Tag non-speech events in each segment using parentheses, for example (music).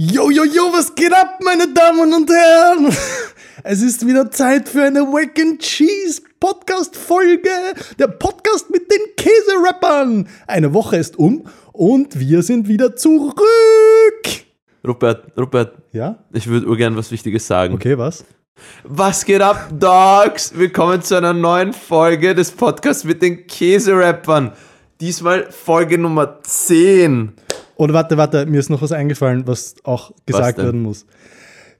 Yo, yo, yo, was geht ab, meine Damen und Herren? (laughs) Es ist wieder Zeit für eine Wack and Cheese Podcast-Folge. Der Podcast mit den Käserappern. Eine Woche ist um und wir sind wieder zurück. Rupert, Rupert, Ja? ich würde urgern was Wichtiges sagen. Okay, was? Was geht ab, Dogs? Willkommen zu einer neuen Folge des Podcasts mit den Käserappern. Diesmal Folge Nummer 10. Oder warte, warte, mir ist noch was eingefallen, was auch gesagt denn? werden muss.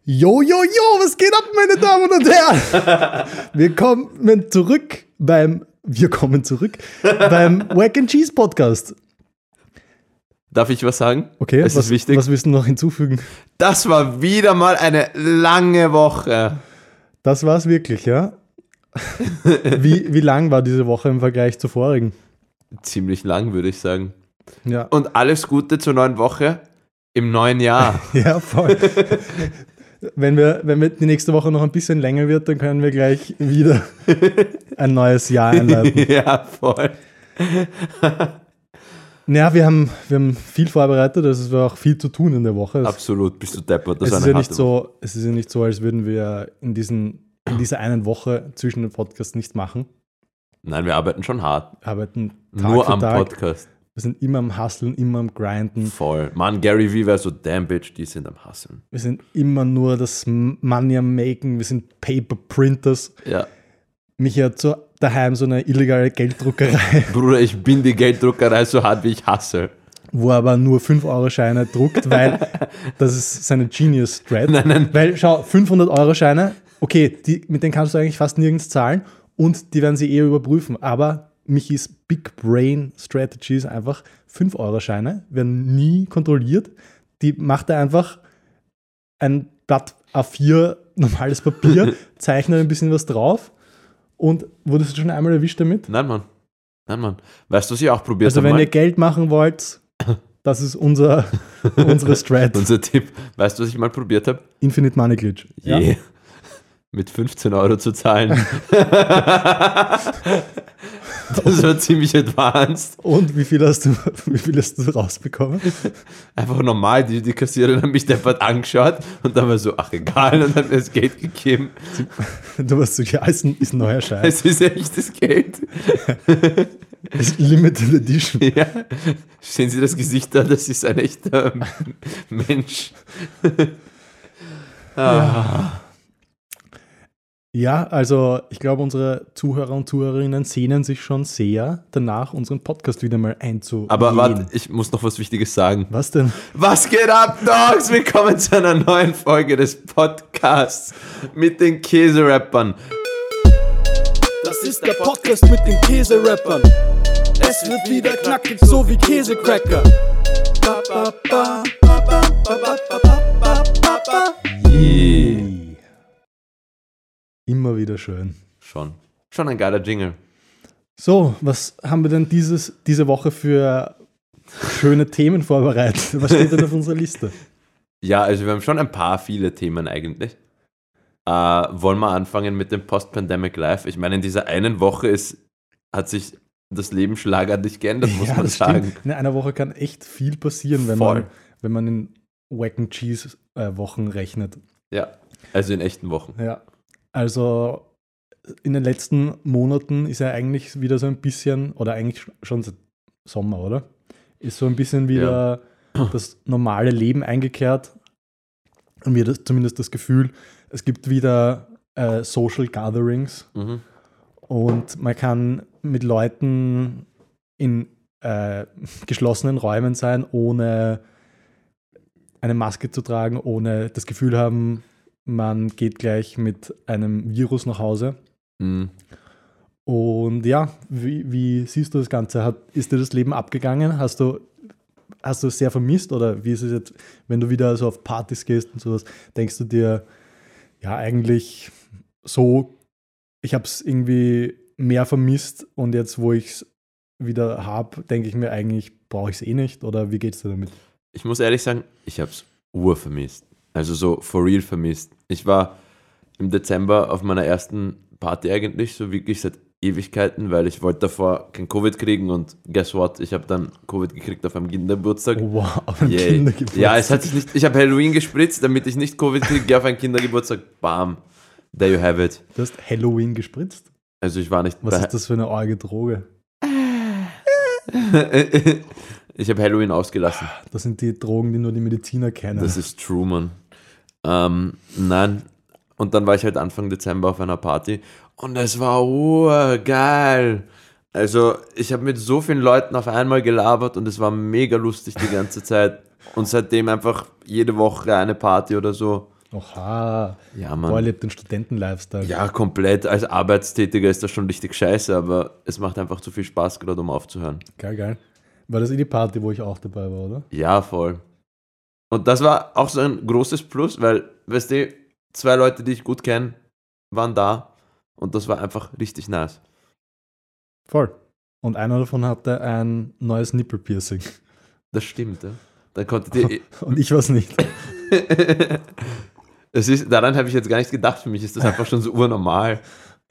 Yo, yo, yo, was geht ab, meine Damen und Herren? (laughs) wir kommen zurück beim, wir kommen zurück beim Wack and Cheese Podcast. Darf ich was sagen? Okay, Es was, ist wichtig. was willst du noch hinzufügen? Das war wieder mal eine lange Woche. Das war's wirklich, ja? (laughs) wie, wie lang war diese Woche im Vergleich zur vorigen? Ziemlich lang, würde ich sagen. Ja, Und alles Gute zur neuen Woche im neuen Jahr. (laughs) ja voll. wenn, wir, wenn wir die nächste Woche noch ein bisschen länger wird, dann können wir gleich wieder (laughs) ein neues Jahr einleiten. (laughs) ja, voll. Ja, wir haben, wir haben viel vorbereitet, also es war auch viel zu tun in der Woche. Es, Absolut, bist du deppert. Das es, ist ja nicht so, es ist ja nicht so, als würden wir in, diesen, in dieser einen Woche zwischen den Podcasts nichts machen. Nein, wir arbeiten schon hart. Wir arbeiten Tag Nur am Tag. Podcast. Wir sind immer am Hustlen, immer am Grinden. Voll. Mann, Gary Vee wäre so, damn bitch, die sind am Hasseln. Wir sind immer nur das Money am Making. Wir sind Paper Printers. Ja. Michi hat so daheim so eine illegale Gelddruckerei, (laughs) Bruder, ich bin die Gelddruckerei so hart, wie ich hasse. wo er aber nur 5-Euro-Scheine druckt, weil (laughs) das ist seine Genius Strat. Nein, nein. Weil, schau, 500-Euro-Scheine, okay, die, mit denen kannst du eigentlich fast nirgends zahlen und die werden sie eher überprüfen. Aber Michis Big Brain Strategy ist einfach 5-Euro-Scheine, werden nie kontrolliert. Die macht er einfach ein Blatt A4, normales Papier, (laughs) zeichnet ein bisschen was drauf und wurdest du schon einmal erwischt damit? Nein, Mann. Nein, Mann. Weißt du, was ich auch probiert Also habe? wenn mal? ihr Geld machen wollt, (laughs) das ist unser, (laughs) unsere Strat. Unser Tipp. Weißt du, was ich mal probiert habe? Infinite Money Glitch. Ja? Je. Mit 15 Euro zu zahlen. (laughs) das war ziemlich advanced. Und wie viel hast du, (laughs) wie viel hast du rausbekommen? Einfach normal, die, die Kassiererin hat mich deppert angeschaut und dann war so, ach egal, und hat mir das Geld gegeben. Du warst so, ja, ist ein, ist ein neuer Scheiß. Es ist echtes Geld. (laughs) Ist Limited Edition. Ja. Sehen Sie das Gesicht da? Das ist ein echter Mensch. ah. Ja, also ich glaube, unsere Zuhörer und Zuhörerinnen sehnen sich schon sehr danach, unseren Podcast wieder mal einzugehen. Aber warte, ich muss noch was Wichtiges sagen. Was denn? Was geht ab, Dogs? Willkommen zu einer neuen Folge des Podcasts mit den Käserappern. Das ist der Podcast mit den Käserappern. Es wird wieder knackig, so wie Käsecracker. Ba, ba, ba, ba, ba, ba, ba, ba, ba, ba, ba. Immer wieder schön. Schon. Schon ein geiler Jingle. So, was haben wir denn dieses, diese Woche für schöne Themen vorbereitet? Was steht denn auf unserer Liste? (laughs) Ja, also wir haben schon ein paar viele Themen eigentlich. Äh, wollen wir anfangen mit dem Post-Pandemic Life? Ich meine, in dieser einen Woche ist, hat sich das Leben schlagartig geändert, muss man das sagen. stimmt. In einer Woche kann echt viel passieren, wenn, Voll. man, wenn man in Wack and Cheese äh, rechnet. Ja, also in echten Wochen. Ja, also in den letzten Monaten ist ja eigentlich wieder so ein bisschen, oder eigentlich schon seit Sommer, oder? Ist so ein bisschen wieder (clears throat) das normale Leben eingekehrt. Und mir das, zumindest das Gefühl, es gibt wieder äh, Social Gatherings Mhm. und man kann mit Leuten in äh, (laughs) geschlossenen Räumen sein, ohne eine Maske zu tragen, ohne das Gefühl haben, man geht gleich mit einem Virus nach Hause. Mhm. Und ja, wie, wie siehst du das Ganze? Hat, ist dir das Leben abgegangen? Hast du, hast du es sehr vermisst? Oder wie ist es jetzt, wenn du wieder so auf Partys gehst und sowas, denkst du dir, ja, eigentlich so, ich habe es irgendwie mehr vermisst und jetzt, wo ich es wieder habe, denke ich mir eigentlich, brauche ich es eh nicht? Oder wie geht es dir damit? Ich muss ehrlich sagen, ich habe es ur vermisst. Also so for real vermisst. Ich war im Dezember auf meiner ersten Party eigentlich, so wirklich seit Ewigkeiten, weil ich wollte davor kein Covid kriegen und guess what? Ich habe dann Covid gekriegt auf einem Kindergeburtstag. Wow, auf einem Yay. Kindergeburtstag. Ja, es hat sich nicht. Ich habe Halloween gespritzt, damit ich nicht Covid kriege. Geh auf einen Kindergeburtstag. Bam. There you have it. Du hast Halloween gespritzt? Also ich war nicht Was ist das für eine arge Droge? (laughs) ich habe Halloween ausgelassen. Das sind die Drogen, die nur die Mediziner kennen. Das ist true, man. Ähm, nein. Und dann war ich halt Anfang Dezember auf einer Party und es war urgeil. Also, ich habe mit so vielen Leuten auf einmal gelabert und es war mega lustig die ganze Zeit. Und seitdem einfach jede Woche eine Party oder so. Oha. Ja, Boah, man. lebt den Studenten-Lifestyle. Ja, komplett. Als Arbeitstätiger ist das schon richtig scheiße, aber es macht einfach zu viel Spaß, gerade um aufzuhören. Geil, geil. War das eh die Party, wo ich auch dabei war, oder? Ja, voll. Und das war auch so ein großes Plus, weil, weißt du, zwei Leute, die ich gut kenne, waren da und das war einfach richtig nice. Voll. Und einer davon hatte ein neues Nippelpiercing. Das stimmt, ja. Dann konntet ihr. (laughs) Und ich weiß nicht. (laughs) es ist, daran habe ich jetzt gar nicht gedacht. Für mich ist das einfach schon so urnormal.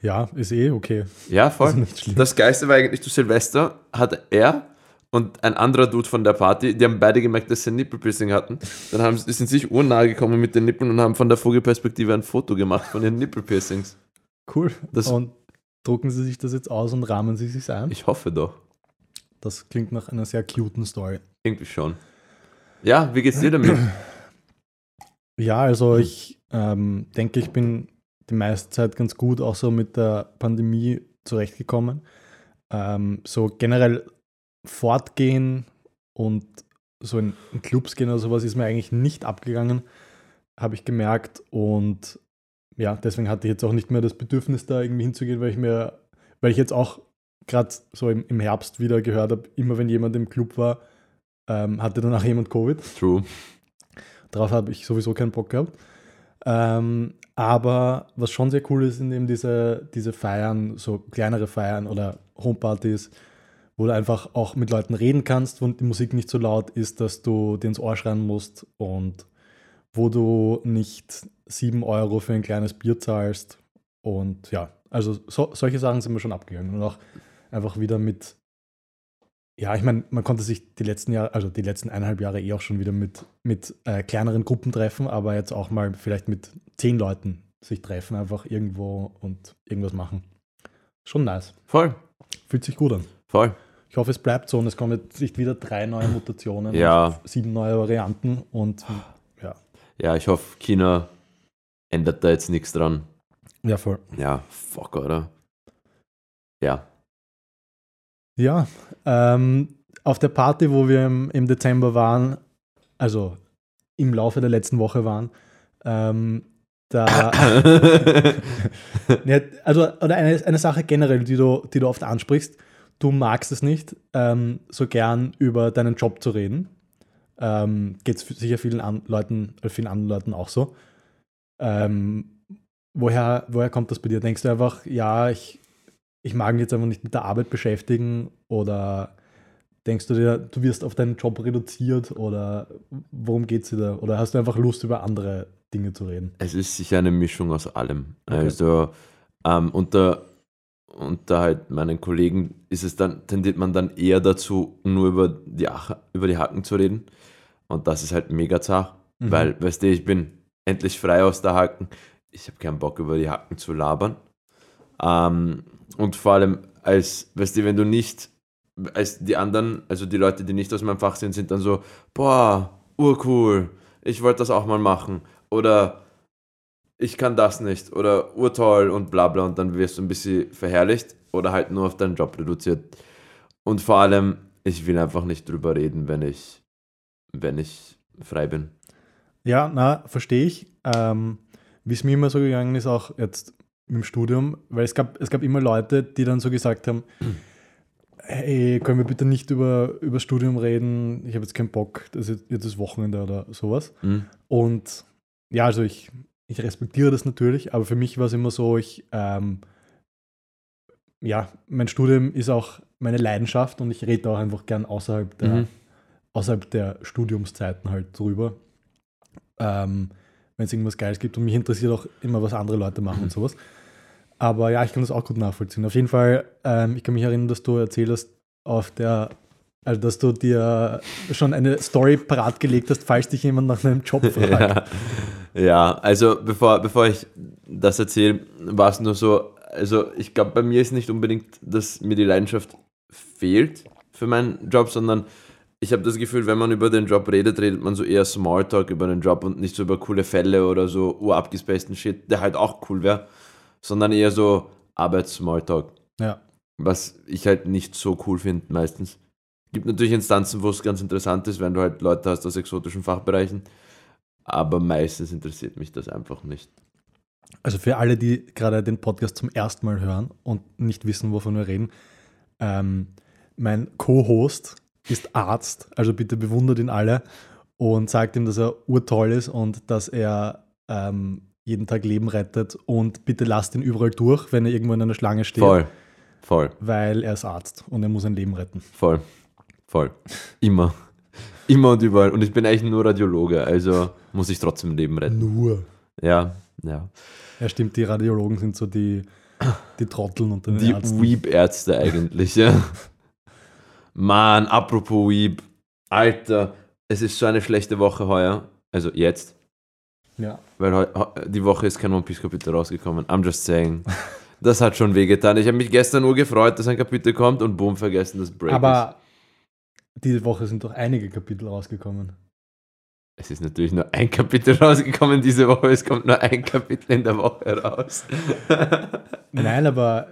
Ja, ist eh okay. Ja, voll. Schlimm. Das Geiste war eigentlich zu Silvester, hat er und ein anderer Dude von der Party, die haben beide gemerkt, dass sie ein Nippelpiercing hatten. Dann haben, sie- sind sich urnahe gekommen mit den Nippeln und haben von der Vogelperspektive ein Foto gemacht von ihren Nippelpiercings. Cool. Das- und drucken Sie sich das jetzt aus und rahmen Sie sich ein? Ich hoffe doch. Das klingt nach einer sehr cuten Story. Irgendwie schon. Ja, wie geht's dir damit? (clears throat) Ja, also ich ähm, denke, ich bin die meiste Zeit ganz gut auch so mit der Pandemie zurechtgekommen. Ähm, so generell fortgehen und so in, in Clubs gehen oder sowas ist mir eigentlich nicht abgegangen, habe ich gemerkt. Und ja, deswegen hatte ich jetzt auch nicht mehr das Bedürfnis, da irgendwie hinzugehen, weil ich mir, weil ich jetzt auch gerade so im, im Herbst wieder gehört habe, immer wenn jemand im Club war, ähm, hatte danach jemand Covid. True. Darauf habe ich sowieso keinen Bock gehabt. Ähm, aber was schon sehr cool ist, sind eben diese, diese Feiern, so kleinere Feiern oder Homepartys, wo du einfach auch mit Leuten reden kannst, wo die Musik nicht so laut ist, dass du dir ins Ohr schreien musst und wo du nicht 7 Euro für ein kleines Bier zahlst. Und ja, also so, solche Sachen sind mir schon abgegangen. Und auch einfach wieder mit, ja, ich meine, man konnte sich die letzten Jahre, also die letzten eineinhalb Jahre eh auch schon wieder mit, mit äh, kleineren Gruppen treffen, aber jetzt auch mal vielleicht mit zehn Leuten sich treffen, einfach irgendwo und irgendwas machen. Schon nice. Voll. Fühlt sich gut an. Voll. Ich hoffe, es bleibt so und es kommen jetzt nicht wieder drei neue Mutationen Ja. und sieben neue Varianten und ja, Ja, ich hoffe, China ändert da jetzt nichts dran. ja voll. Ja, fuck, oder? Ja. Ja, ähm, auf der Party, wo wir im, im Dezember waren, also im Laufe der letzten Woche waren, ähm, da, (laughs) (laughs) also, oder eine, eine Sache generell, die du, die du oft ansprichst, du magst es nicht, ähm, so gern über deinen Job zu reden. Ähm, Geht es sicher vielen an Leuten, äh, vielen anderen Leuten auch so. Ähm, woher, woher kommt das bei dir? Denkst du einfach, ja, ich, ich mag mich jetzt einfach nicht mit der Arbeit beschäftigen oder denkst du dir, du wirst auf deinen Job reduziert oder worum geht es dir da? Oder hast du einfach Lust, über andere Dinge zu reden? Es ist sicher eine Mischung aus allem. Okay. Also ähm, unter, unter halt meinen Kollegen ist es dann, tendiert man dann eher dazu, nur über die, Ach über die Hacken zu reden. Und das ist halt mega zart, Mhm. weil, weißt du, ich bin endlich frei aus der Haken. Ich habe keinen Bock, über die Hacken zu labern. Ähm, und vor allem, als, weißt du, wenn du nicht, als die anderen, also die Leute, die nicht aus meinem Fach sind, sind dann so, boah, urcool, ich wollte das auch mal machen. Oder ich kann das nicht oder urtoll und bla bla und dann wirst du ein bisschen verherrlicht oder halt nur auf deinen Job reduziert. Und vor allem, ich will einfach nicht drüber reden, wenn ich, wenn ich frei bin. Ja, na, verstehe ich. Ähm, Wie es mir immer so gegangen ist, auch jetzt im Studium, weil es gab, es gab immer Leute, die dann so gesagt haben, hey, können wir bitte nicht über, über das Studium reden, ich habe jetzt keinen Bock, das ist jetzt das Wochenende oder sowas. Hm? Und ja, also ich, ich respektiere das natürlich, aber für mich war es immer so, ich, ähm, ja, mein Studium ist auch meine Leidenschaft und ich rede auch einfach gern außerhalb der, Mhm. außerhalb der Studiumszeiten halt drüber. Ähm, Wenn es irgendwas Geiles gibt und mich interessiert auch immer, was andere Leute machen und sowas. Aber ja, ich kann das auch gut nachvollziehen. Auf jeden Fall, ähm, ich kann mich erinnern, dass du erzählt hast, auf der, also dass du dir schon eine Story parat gelegt hast, falls dich jemand nach einem Job (laughs) fragt. Ja, ja also bevor, bevor ich das erzähle, war es nur so, also ich glaube, bei mir ist nicht unbedingt, dass mir die Leidenschaft fehlt für meinen Job, sondern ich habe das Gefühl, wenn man über den Job redet, redet man so eher Smalltalk über den Job und nicht so über coole Fälle oder so urabgespaceden Shit, der halt auch cool wäre, sondern eher so Arbeits-Smalltalk. Ja. Was ich halt nicht so cool finde meistens. Gibt natürlich Instanzen, wo es ganz interessant ist, wenn du halt Leute hast aus exotischen Fachbereichen, aber meistens interessiert mich das einfach nicht. Also für alle, die gerade den Podcast zum ersten Mal hören und nicht wissen, wovon wir reden, ähm, mein Co-Host ist Arzt, also bitte bewundert ihn alle und sagt ihm, dass er urtoll ist und dass er ähm, jeden Tag Leben rettet und bitte lasst ihn überall durch, wenn er irgendwo in einer Schlange steht, Voll, voll, weil er ist Arzt und er muss ein Leben retten. voll, voll. Immer. Immer und überall. Und ich bin eigentlich nur Radiologe, also muss ich trotzdem Leben retten. Nur. Ja, ja. Ja, stimmt, die Radiologen sind so die, die Trotteln unter den Die Ärzten. Weep-Ärzte eigentlich, ja. Mann, apropos Weep. Alter, es ist so eine schlechte Woche heuer. Also jetzt. Ja. Weil heu, die Woche ist kein One Piece Kapitel rausgekommen. I'm just saying. Das hat schon wehgetan. Ich habe mich gestern nur gefreut, dass ein Kapitel kommt und boom, vergessen, dass Break ist. Diese Woche sind doch einige Kapitel rausgekommen. Es ist natürlich nur ein Kapitel (laughs) rausgekommen diese Woche. Es kommt nur ein Kapitel in der Woche raus. (laughs) Nein, aber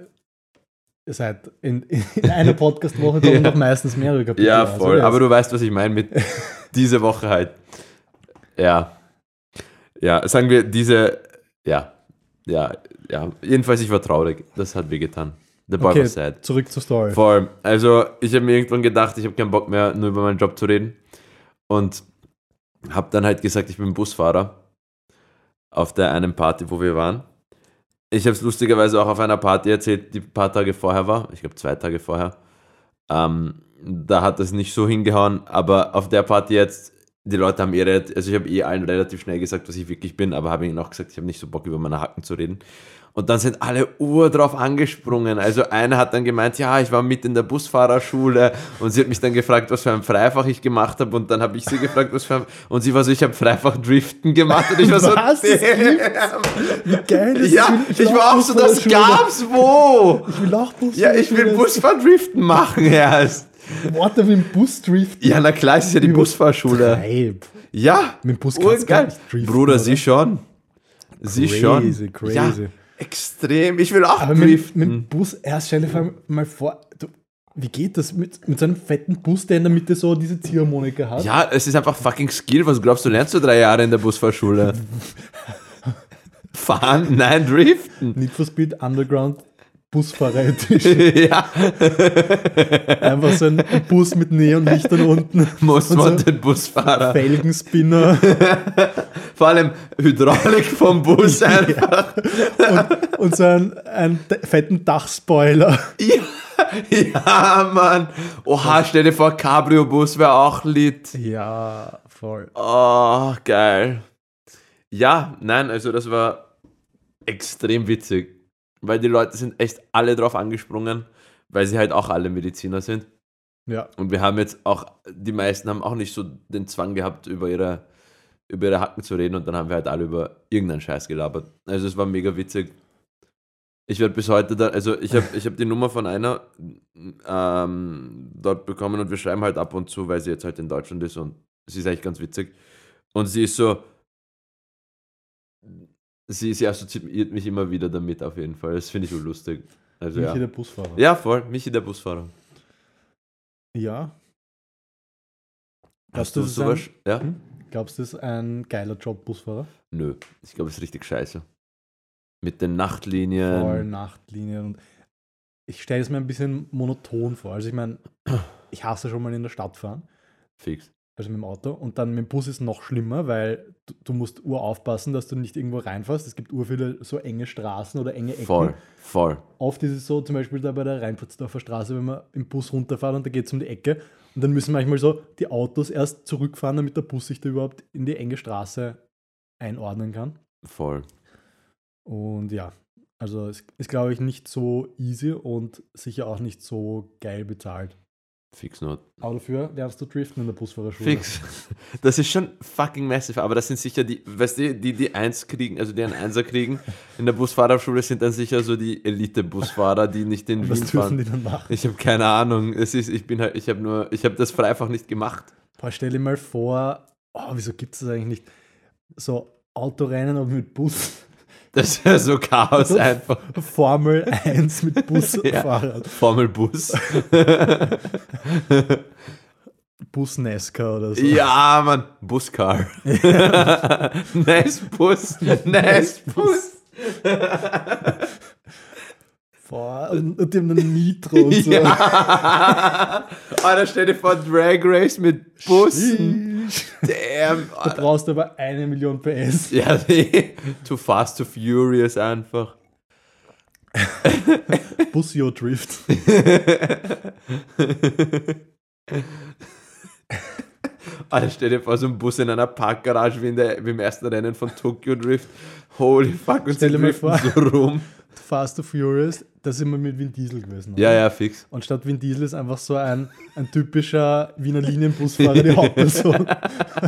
seit in, in einer Podcast-Woche kommen (laughs) Ja. doch meistens mehrere Kapitel ja, voll. Aber du weißt, was ich meine mit diese Woche halt. Ja. Ja, sagen wir, diese. Ja. Ja. Ja. Jedenfalls, ich war traurig. Das hat wehgetan. The boy okay, was sad. zurück zur Story. Voll. Also, ich habe mir irgendwann gedacht, ich habe keinen Bock mehr, nur über meinen Job zu reden. Und habe dann halt gesagt, ich bin Busfahrer. Auf der einen Party, wo wir waren. Ich habe es lustigerweise auch auf einer Party erzählt, die ein paar Tage vorher war. Ich glaube, zwei Tage vorher. Ähm, da hat es nicht so hingehauen, aber auf der Party jetzt, die Leute haben eh, also ich habe eh allen relativ schnell gesagt, was ich wirklich bin, aber habe ihnen auch gesagt, ich habe nicht so Bock, über meine Hacken zu reden. Und dann sind alle ur drauf angesprungen. Also einer hat dann gemeint, ja, ich war mit in der Busfahrerschule und sie hat mich dann gefragt, was für ein Freifach ich gemacht habe und dann habe ich sie gefragt, was für ein und sie war so, ich habe Freifach Driften gemacht und ich war so, (laughs) Was? Wie geil ist Ja, das? ich war auch so, das Busfahrerschule. gab's wo? Ich will auch Bus Ja, ich will Busfahrdriften machen erst. Warte, wie ein Bus driften. Ja, na klar, es ist ja die Busfahrschule. Treib. Ja, Mit dem Bus kannst du gar nicht driften, Bruder, oder? sie schon. Sie Crazy, schon. crazy. Ja, extrem. Ich will auch Aber mit, driften. mit dem Bus, erst stell dir vor- mal vor, du, wie geht das mit, mit so einem fetten Bus, der in der Mitte so diese Ziehharmonika hat? ja, es ist einfach fucking Skill. Was glaubst du, lernst du drei Jahre in der Busfahrschule? (laughs) Fahren? Nein, driften. Need for Speed Underground Busfahrer Edition. (laughs) ja, Einfach so ein Bus mit Neonlichtern unten. Most und so Wanted Busfahrer. Felgenspinner (laughs) Vor allem Hydraulik vom Bus einfach. und, und so einen, einen fetten Dachspoiler. Ja, ja, Mann. Oha, stell dir vor, Cabrio-Bus wäre auch lit. Ja, voll. Oh, geil. Ja, nein, also das war extrem witzig. Weil die Leute sind echt alle drauf angesprungen, weil sie halt auch alle Mediziner sind. Ja, Und wir haben jetzt auch, die meisten haben auch nicht so den Zwang gehabt, über ihre, über ihre Hacken zu reden und dann haben wir halt alle über irgendeinen Scheiß gelabert. Also es war mega witzig. Ich werde bis heute da, also ich habe ich hab die Nummer von einer ähm, dort bekommen und wir schreiben halt ab und zu, weil sie jetzt halt in Deutschland ist und sie ist eigentlich ganz witzig. Und sie ist so, sie, sie assoziiert mich immer wieder damit auf jeden Fall. Das finde ich so lustig. Also Michi ja. der Busfahrer. ja, voll, Michi der Busfahrer. Ja. Hast du, sowas? ein- Ja? Hm? Glaubst du, das ist ein geiler Job, Busfahrer? Nö, ich glaube, es ist richtig scheiße. Mit den Nachtlinien. Voll Nachtlinien und ich stelle es mir ein bisschen monoton vor. Also ich meine, ich hasse schon mal in der Stadt fahren, Fix. Also mit dem Auto. Und dann mit dem Bus ist noch schlimmer, weil du, du musst ur aufpassen, dass du nicht irgendwo reinfährst. Es gibt ur viele so enge Straßen oder enge Ecken. Voll, voll. Oft ist es so, zum Beispiel da bei der Rheinpotzdorfer Straße, wenn man im Bus runterfährt und da geht es um die Ecke und dann müssen manchmal so die Autos erst zurückfahren, damit der Bus sich da überhaupt in die enge Straße einordnen kann. Voll. Und ja, Also es ist, glaube ich, nicht so easy und sicher auch nicht so geil bezahlt. Fix not. Aber dafür lernst du driften in der Busfahrerschule. Fix. (laughs) Das ist schon fucking massive, aber das sind sicher die, weißt du, die, die eins kriegen, also die einen Einser kriegen in der Busfahrerschule sind dann sicher so die Elite-Busfahrer, die nicht in Was Wien dürfen fahren. die dann machen? Ich habe keine Ahnung. Es ist, ich bin halt, ich habe nur, ich habe das einfach nicht gemacht. Boah, stell dir mal vor, oh, wieso gibt es das eigentlich nicht? So Autorennen aber mit Bus. Das wäre so Chaos (laughs) einfach. Formel (laughs) 1 mit Busfahrern. Formel Bus. (laughs) Bus Nesca oder so. ja, Mann. Buscar. nice Bus. Nice Bus. Boah, und, und die haben dann Nitro und so. (laughs) Ja. Alter, stell dir vor, Drag Race mit Bussen. Damn. (laughs) Da brauchst du aber eine Million PS. Ja, nee. Too fast, too furious einfach. (laughs) Busio Drift. Alter, stell dir vor, so ein Bus in einer Parkgarage wie, in der, wie im ersten Rennen von Tokyo Drift. Holy fuck, und Stell dir mal vor. so rum. Fast and Furious, da sind wir mit Vin Diesel gewesen. oder? Ja, ja, fix. Und statt Vin Diesel ist einfach so ein, ein typischer Wiener Linienbusfahrer, die Hauptperson.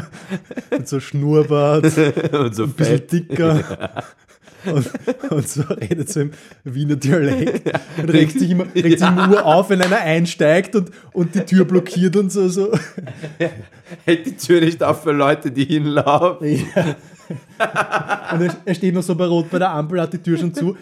(laughs) Mit so Schnurrbart, ein (laughs) Und so bisschen fett. dicker. Und, und so redet so im Wiener Dialekt. Und regt sich immer, regt sich immer nur auf, wenn einer einsteigt und, und die Tür blockiert und so. so. Hält die Tür nicht auf für Leute, die hinlaufen. Ja. Und er, er steht noch so bei Rot bei der Ampel, hat die Tür schon zu,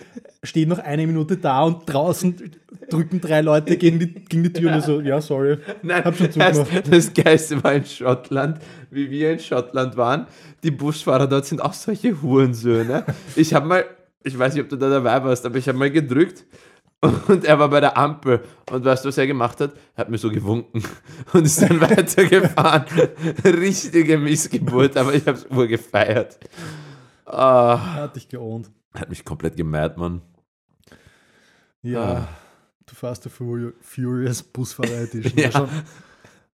steht noch eine Minute da und draußen drücken drei Leute gegen die, gegen die Tür und so, ja, sorry. Nein, Hab schon das, zugemacht. das Geilste war in Schottland, wie wir in Schottland waren. Die Busfahrer dort sind auch solche Hurensöhne. Ich habe mal, ich weiß nicht, ob du da dabei warst, aber ich habe mal gedrückt und er war bei der Ampel. Und weißt du, was er gemacht hat? Er hat mir so gewunken und ist dann (laughs) weitergefahren. Richtige Missgeburt, aber ich habe es urgefeiert. Ah, Er hat dich geohnt. hat mich komplett gemerkt, Mann. Ja, Ah. du fährst der Furi- Furious Busfahrer Edition. (laughs) Ja. Wäre schon,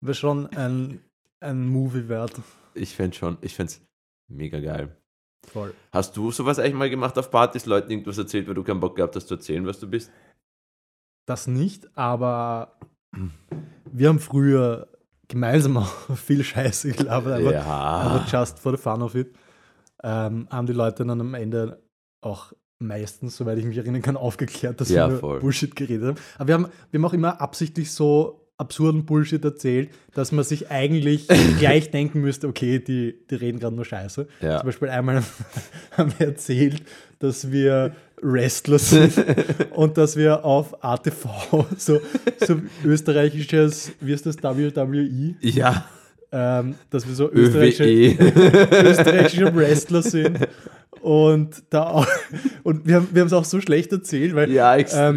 wär schon ein, ein Movie wert. Ich fände schon, ich fände es mega geil. Voll. Hast du sowas eigentlich mal gemacht auf Partys, Leuten irgendwas erzählt, weil du keinen Bock gehabt hast zu erzählen, was du bist? Das nicht, aber wir haben früher gemeinsam (laughs) auch viel Scheiße gelabert, aber, ja. aber just for the fun of it. Ähm, haben die Leute dann am Ende auch meistens, soweit ich mich erinnern kann, aufgeklärt, dass Ja, wir voll. Bullshit geredet haben. Aber wir haben, wir haben auch immer absichtlich so absurden Bullshit erzählt, dass man sich eigentlich (laughs) gleich denken müsste, okay, die, die reden gerade nur Scheiße. Ja. Zum Beispiel einmal (laughs) haben wir erzählt, dass wir Wrestler sind (laughs) und dass wir auf ATV so, so österreichisches, wie ist das, WWE, Ja, ähm, dass wir so ÖWE. österreichische, (laughs) österreichische Wrestler sind. Und, da auch, und wir haben es auch so schlecht erzählt, weil ja, extrem.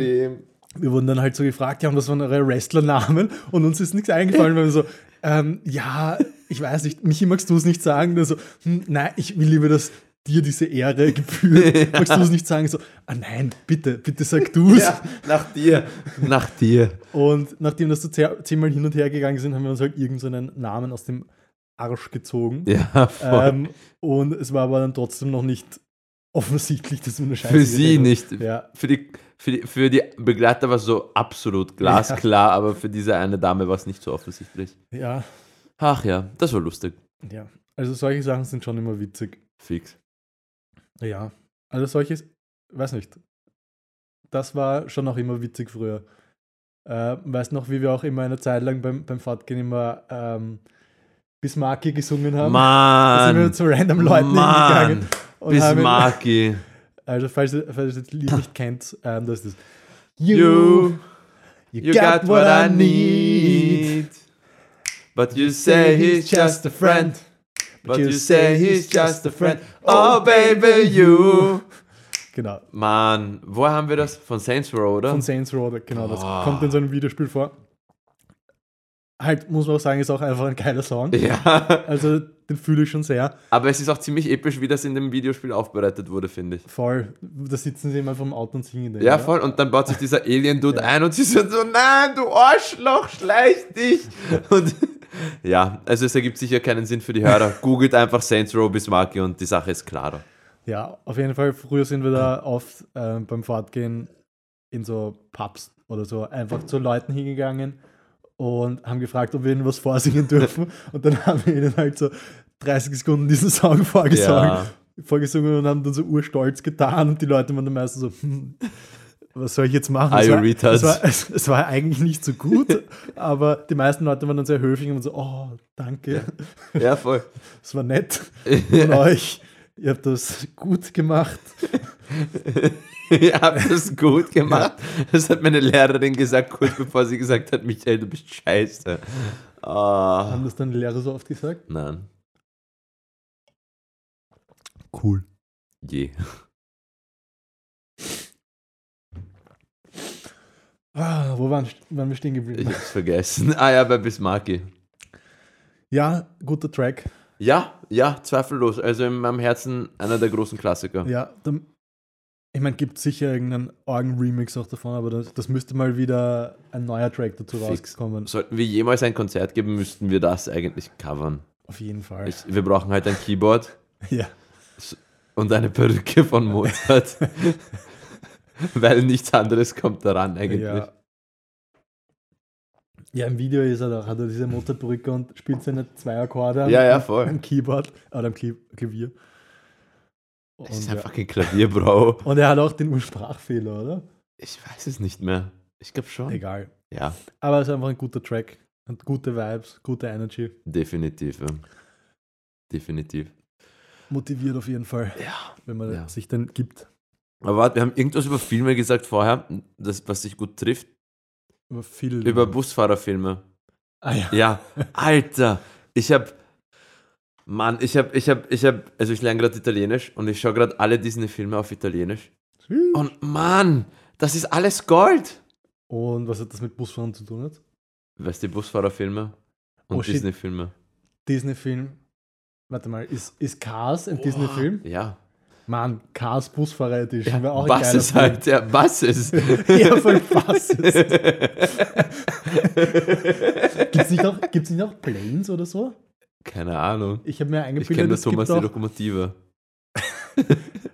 wir wurden dann halt so gefragt, ja, und was waren eure Wrestlernamen? Und uns ist nichts eingefallen, weil wir so, ähm, ja, ich weiß nicht, Michi, magst du es nicht sagen? Und er so, hm, nein, ich will lieber, dass dir diese Ehre (laughs) gebührt. Magst du es nicht sagen? So, ah nein, bitte, bitte sag du es. ja, nach dir. Nach dir. Und nachdem das so zeh- zehnmal hin und her gegangen sind, haben wir uns halt irgendeinen Namen aus dem Arsch gezogen. Ja, voll. Ähm, und es war aber dann trotzdem noch nicht offensichtlich, dass wir eine Scheiße für sie geredet haben. nicht. Ja, Für, die, für, die, für die Begleiter war es so absolut glasklar, aber für diese eine Dame war es nicht so offensichtlich. ja, Ach ja, das war lustig. ja. Also solche Sachen sind schon immer witzig. Fix. Ja, also solches, weiß nicht. Das war schon auch immer witzig früher. Äh, weißt noch, wie wir auch immer eine Zeit lang beim, beim Fortgehen immer ähm, Bismarcky gesungen haben? Da sind wir Mann. zu random Leuten Mann. hingegangen. und haben- Bismarcky. (laughs) Also, falls ihr, falls ihr das Lied nicht kennt, ähm, das ist das. You, you got what I need. But you say he's just a friend. But you say he's just a friend. Oh, baby, you. Genau, Mann, woher haben wir das? Von Saints Row, oder? von Saints Row, genau, das Boah. kommt in so einem Videospiel vor. Halt, muss man auch sagen, ist auch einfach ein geiler Song. ja, Also, den fühle ich schon sehr. aber es ist auch ziemlich episch, wie das in dem Videospiel aufbereitet wurde, finde ich. Voll. Da sitzen sie immer vom Auto und singen den. Ja, voll. Und dann baut sich dieser Alien-Dude ein und sie sind so, nein, du Arschloch, schleich dich. (laughs) Und (laughs) ja, also es ergibt sicher keinen Sinn für die Hörer. (laughs) Googelt einfach Saints Row Bismarcky und die Sache ist klarer. Ja, auf jeden Fall. Früher sind wir da oft ähm, beim Fortgehen in so Pubs oder so einfach zu Leuten hingegangen und haben gefragt, ob wir ihnen was vorsingen (laughs) dürfen. Und dann haben wir ihnen halt so 30 Sekunden diesen Song vorgesungen, Ja. vorgesungen und haben dann so urstolz getan. Und die Leute waren dann meistens so, hm, was soll ich jetzt machen? Es war, es, war, es, es war eigentlich nicht so gut, (laughs) aber die meisten Leute waren dann sehr höflich und so, oh, danke, Ja, voll. (laughs) es war nett (laughs) von euch. Ihr habt das gut gemacht. Ihr habt das gut gemacht. Das hat meine Lehrerin gesagt, kurz bevor sie gesagt hat, Michael, du bist scheiße. Ah, Haben das dann die Lehrer so oft gesagt? nein, Cool. je. Ah, wo waren, waren wir stehen Ich geblieben? hab's vergessen. (laughs) Ah ja, bei Bismarcky. Ja, guter Track. Ja, ja, zweifellos. Also in meinem Herzen einer der großen Klassiker. Ja, dann, ich meine, gibt sicher irgendeinen Orgen-Remix auch davon, aber das, das müsste mal wieder ein neuer Track dazu Fix. rauskommen. Sollten wir jemals ein Konzert geben, müssten wir das eigentlich covern. Auf jeden Fall. Ich, wir brauchen halt ein Keyboard (laughs) ja. und eine Perücke von Mozart. (laughs) (laughs) Weil nichts anderes kommt daran eigentlich. ja. Ja, im Video ist er da, hat er diese Motorbrücke und spielt seine zwei Akkorde am, Ja, ja, voll. am Keyboard oder am Klavier. Und, Das ist einfach kein Klavier, Bro. (laughs) und er hat auch den Ursprachfehler, oder? Ich weiß es nicht mehr. Ich glaube schon. Egal. Ja, Aber es ist einfach ein guter Track. Und gute Vibes, gute Energy. definitiv. Ja. Definitiv. Motiviert auf jeden Fall, Ja. wenn man Ja. sich dann gibt. Aber warte, wir haben irgendwas über Filme gesagt vorher, das, was sich gut trifft. Über viel. Über Busfahrerfilme. Ah ja. Ja, Alter, ich hab, Mann, ich hab, ich hab, ich hab, also ich lerne gerade Italienisch und ich schaue gerade alle Disney-Filme auf Italienisch. Und Mann, das ist alles Gold. Und was hat das mit Busfahren zu tun? Hat? Weißt du, die Busfahrerfilme und Oh. Disney-Filme. Disney-Film. Warte mal, ist, ist Cars ein Disney-Film? Ja. Mann, Cars Busfahrer Edition ja wäre auch was ist halt, ja, was ist? Film. (laughs) ja, voll was ist. (laughs) Gibt's nicht, gibt's nicht auch Planes oder so? Keine Ahnung. Ich habe mir Ich kenne eingebildet, es Thomas die Lokomotive. (laughs)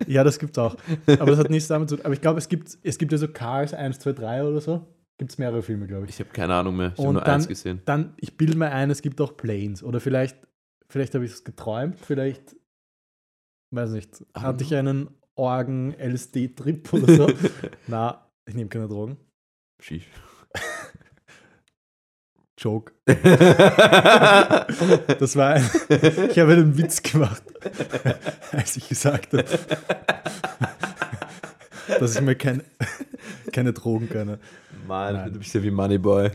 Ja, das gibt's auch. Aber das hat nichts damit zu tun. Aber ich glaube, es gibt, es gibt ja so Cars 1, 2, 3 oder so. Gibt es mehrere Filme, glaube ich. Ich habe keine Ahnung mehr. Ich habe nur dann- eins gesehen. Dann, ich bilde mir ein, es gibt auch Planes. Oder vielleicht, vielleicht habe ich es geträumt, vielleicht, weiß nicht, hatte ich einen Orgen-LSD-Trip oder so. (laughs) Na, ich nehme keine Drogen. Schief. (laughs) Joke. (laughs) Das war ein, ich habe einen Witz gemacht, als ich gesagt habe, dass ich mir kein, keine Drogen gönne. Mann, Nein. du bist ja wie Moneyboy.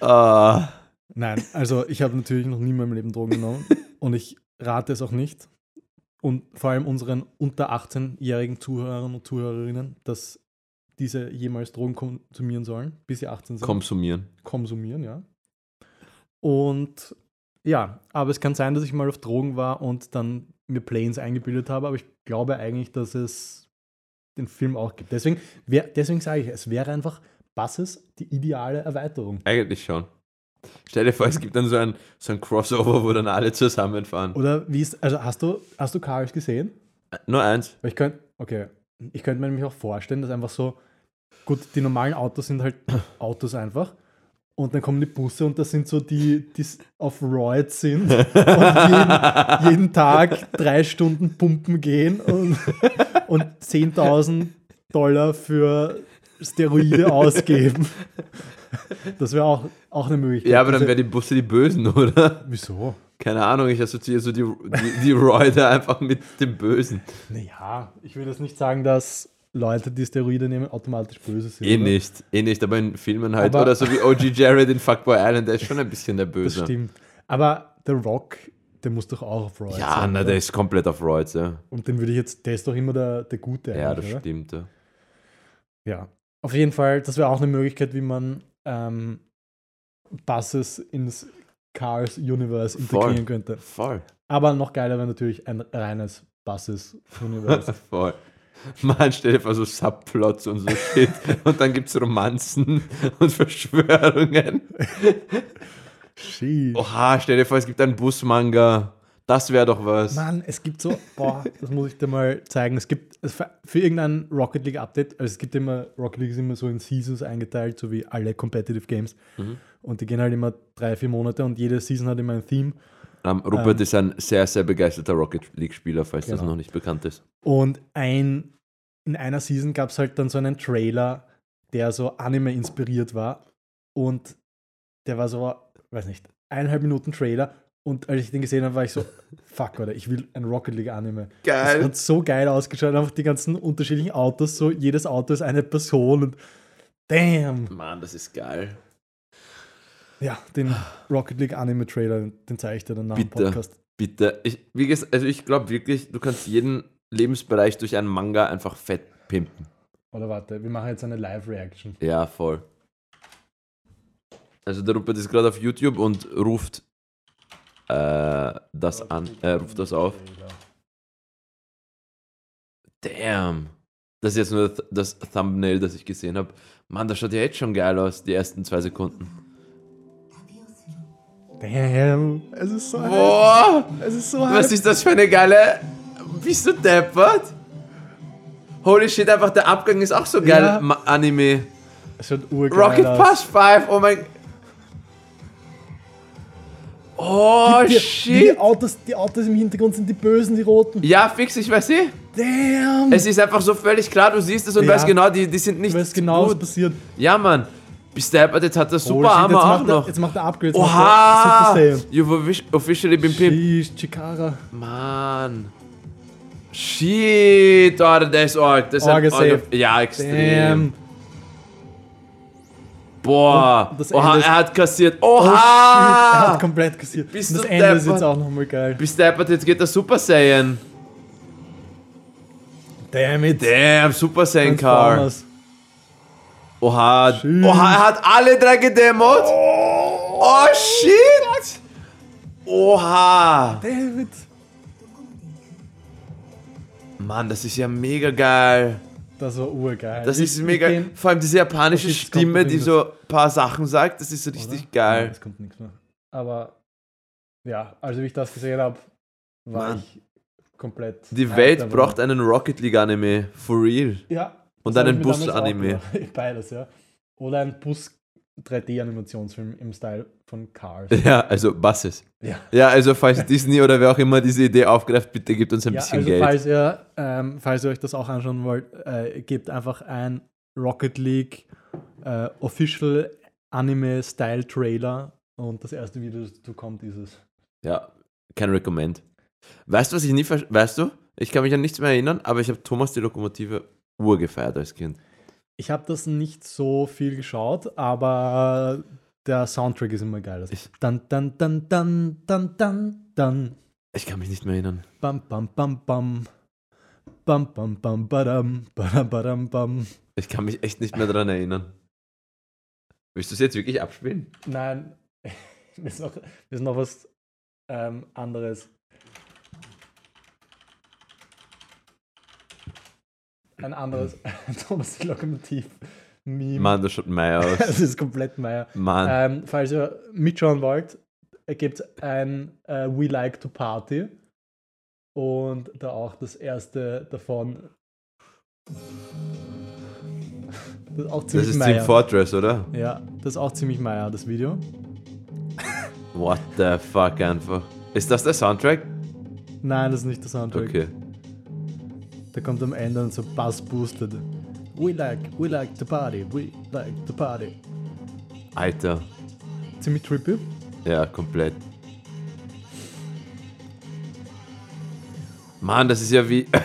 ah. Nein, also ich habe natürlich noch nie in meinem Leben Drogen genommen und ich rate es auch nicht. Und vor allem unseren unter 18-jährigen Zuhörern und Zuhörerinnen, dass diese jemals Drogen konsumieren sollen, bis sie 18 sind. Konsumieren. konsumieren, ja. Und ja, aber es kann sein, dass ich mal auf Drogen war und dann mir Planes eingebildet habe, aber ich glaube eigentlich, dass es den Film auch gibt. Deswegen, wär, deswegen sage ich, es wäre einfach Buses die ideale Erweiterung. Eigentlich schon. Stell dir vor, es gibt dann so ein, so ein Crossover, wo dann alle zusammenfahren. Oder wie ist, also hast du, hast du Cars gesehen? Nur eins. Ich könnte, okay, ich könnte mir nämlich auch vorstellen, dass einfach so, gut, die normalen Autos sind halt (coughs) Autos einfach. Und dann kommen die Busse und das sind so die, die auf Roids sind (laughs) und jeden, jeden Tag drei Stunden pumpen gehen und, und 10.000 Dollar für Steroide ausgeben. (laughs) (laughs) Das wäre auch, auch eine Möglichkeit. Ja, aber dann Diese- wären die Busse die Bösen, (laughs) oder? Wieso? Keine Ahnung, ich assoziiere so die, die, die Roider einfach mit dem Bösen. Naja, ich würde jetzt nicht sagen, dass Leute, die Steroide nehmen, automatisch böse sind. Eh oder? nicht, eh nicht, aber in Filmen halt. Aber- oder so wie OG Jared in Fuckboy Island, der ist schon ein bisschen der Das Böse. stimmt. Aber The Rock, der muss doch auch auf Roids Ja, sein, na, oder? der ist komplett auf Roids, ja. Und den würde ich jetzt, der ist doch immer der, der Gute Ja, das oder? stimmt. Ja. Ja. Auf jeden Fall, das wäre auch eine Möglichkeit, wie man ähm, Buses ins Cars Universe Voll. integrieren könnte. Voll. Aber noch geiler wäre natürlich ein reines Buses Universe. (laughs) Voll. Man, stell dir vor, so Subplots und so Shit. (laughs) und dann gibt es Romanzen und Verschwörungen. (laughs) Sheesh. Oha, stell dir vor, es gibt einen Busmanga. Das wäre doch was. Mann, es gibt so, boah, das muss ich dir mal zeigen. Es gibt es für irgendein Rocket League Update, also es gibt immer, Rocket League ist immer so in Seasons eingeteilt, so wie alle Competitive Games. Mhm. Und die gehen halt immer drei, vier Monate und jede Season hat immer ein Theme. Ähm, Rupert Ähm, ist ein sehr, sehr begeisterter Rocket League-Spieler, falls das Genau. noch nicht bekannt ist. Und ein, in einer Season gab es halt dann so einen Trailer, der so Anime inspiriert war. Und der war so, weiß nicht, eineinhalb Minuten Trailer. Und als ich den gesehen habe, war ich so, (laughs) fuck, oder ich will ein Rocket League Anime. Das Geil. hat so geil ausgeschaut. Einfach die ganzen unterschiedlichen Autos, so jedes Auto ist eine Person und damn. Mann, das ist geil. Ja, den Rocket League Anime Trailer, den zeige ich dir dann nach dem Bitte. Podcast. Bitte. Ich, wie gesagt, also ich glaube wirklich, du kannst jeden Lebensbereich durch einen Manga einfach fett pimpen. Oder warte, wir machen jetzt eine Live-Reaction. Ja, voll. Also der Rupert ist gerade auf YouTube und ruft äh, das an. Er ruft das auf. Damn. Das ist jetzt nur das Thumbnail, das ich gesehen habe. Mann, das schaut ja jetzt schon geil aus, die ersten zwei Sekunden. Damn, es ist so. Boah! Es ist so Was heiß. ist das für eine geile. Bist du deppert? Holy shit, einfach der Abgang ist auch so geil. Ja. Anime. Es schaut urgeil Rocket aus. Pass 5, oh mein. Oh Die, shit. Die Autos, die Autos im Hintergrund sind die Bösen, die Roten. Ja, fix, ich weiß eh. Damn! Es ist einfach so völlig klar, du siehst es und Ja. weißt genau, die, die sind nicht du weißt genau, was gut. passiert. Ja, Mann. Bis deppert, jetzt hat Holy Super Armor jetzt auch macht er- noch. Jetzt macht er Upgrades. Oha! er Super. You've offici- officially been pimped. Chikara. Mann. Shit, Alter, der ist arg. Das ist Save. Ja, extrem. Damn. Boah. Oha, ist- er hat kassiert. Oh, shit, er Oha! hat komplett kassiert. Bist Und das Ende ist deppert? jetzt auch nochmal geil. Bis deppert, jetzt geht der Super Saiyan. Damn it. Damn, Super Saiyan Car. Oha, Shit. oha, er hat alle drei gedemot. Oh, shit. Oha. Damn it. Mann, das ist ja mega geil. Das war urgeil. Das ist mega. dem- Vor allem diese japanische Stimme, die so ein paar Sachen sagt, das ist richtig Oder? Geil. Es kommt nichts mehr. Aber ja, also wie ich das gesehen habe, war Mann. ich komplett. Die Welt braucht einen Rocket League Anime. For real. Ja. Und einen auch gedacht. (laughs) Beides, ja. Oder ein Bus 3D-Animationsfilm im Style von Cars. (laughs) Ja, also Buses. Ja. Ja, also falls Disney oder wer auch immer diese Idee aufgreift, bitte gebt uns ein Ja, bisschen also Geld. falls ihr, ähm, falls ihr euch das auch anschauen wollt, äh, gebt einfach ein Rocket League äh, Official Anime Style Trailer und das erste Video, das dazu kommt, ist es. Ja, kein Recommend. Weißt du, was ich nie ver Weißt du? Ich kann mich an nichts mehr erinnern, aber ich habe Thomas die Lokomotive urgefeiert als Kind. Ich habe das nicht so viel geschaut, aber der Soundtrack ist immer geil. Also Ich- dann, dann, dann, dann, dann, dann, dann, Ich kann mich nicht mehr erinnern. bam, bam, bam, bam, bam, bam, bam, badam, badam, badam, bam. Ich kann mich echt nicht mehr daran erinnern. Willst du es jetzt wirklich abspielen? Nein, (laughs) mir ist noch, mir ist noch was ähm, anderes. Ein anderes (laughs) Thomas die Lokomotiv Meme. Mann, das schaut Meier aus. (laughs) Das ist komplett Meier. Mann. Ähm, falls ihr mitschauen wollt, gibt es ein äh, We Like to Party und da auch das erste davon. Das ist auch das ziemlich ist Meier. Team Fortress, oder? Ja, das ist auch ziemlich Meier, das Video. What the fuck einfach. Ist das der Soundtrack? Nein, das ist nicht der Soundtrack. Okay. Da kommt am Ende dann so Bass boosted. We like, we like to party, we like to party. Alter. Ziemlich trippy. Ja, komplett. Mann, das ist ja wie. (laughs)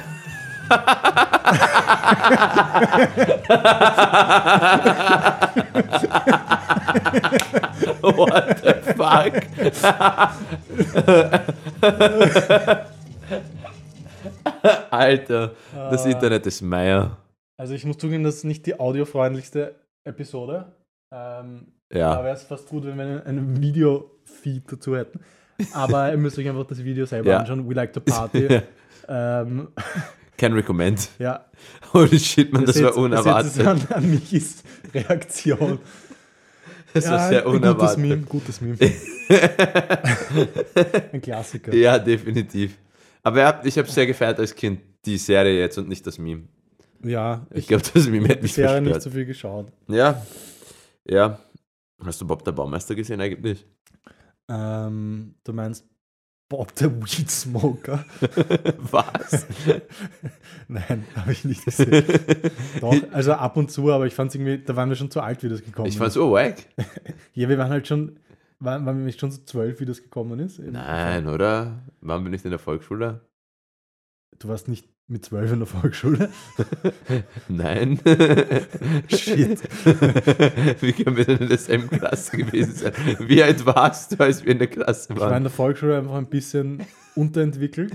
What the fuck? (laughs) Alter, das Ah. Internet ist Meier. Also ich muss zugeben, das ist nicht die audiofreundlichste Episode. Ähm, Da Ja. wäre es fast gut, wenn wir einen, Video-Feed dazu hätten. Aber ihr müsst euch einfach das Video selber Ja. anschauen. We like to party. (laughs) ähm, Kein Recommend. ja, Holy shit, man, das seht- war unerwartet. es an, an Michis Reaktion. Das war sehr ein gutes unerwartet. Meme, gutes Meme. (laughs) ein Klassiker. Ja, definitiv. Aber ja, ich habe sehr gefeiert als Kind, die Serie jetzt und nicht das Meme. Ja, Ich glaube, das Meme hätte die mich nicht so viel geschaut. Ja, ja. Hast du Bob der Baumeister gesehen eigentlich? Ähm, du meinst Bob der Weed Smoker? (laughs) Was? (laughs) Nein, habe ich nicht gesehen. Doch, (laughs) also ab und zu, aber ich fand es irgendwie, da waren wir schon zu alt, wie das gekommen Ich fand's so wack. Ja, wir waren halt schon, waren, waren wir nicht schon so zwölf, wie das gekommen ist? Nein, oder? Waren wir nicht in der Volksschule? Du warst nicht mit zwölf in der Volksschule? (laughs) Nein. (laughs) Shit. (laughs) Wie können wir denn in derselben Klasse gewesen sein? Wie alt warst du, als wir in der Klasse Ich war in waren? der Volksschule einfach ein bisschen unterentwickelt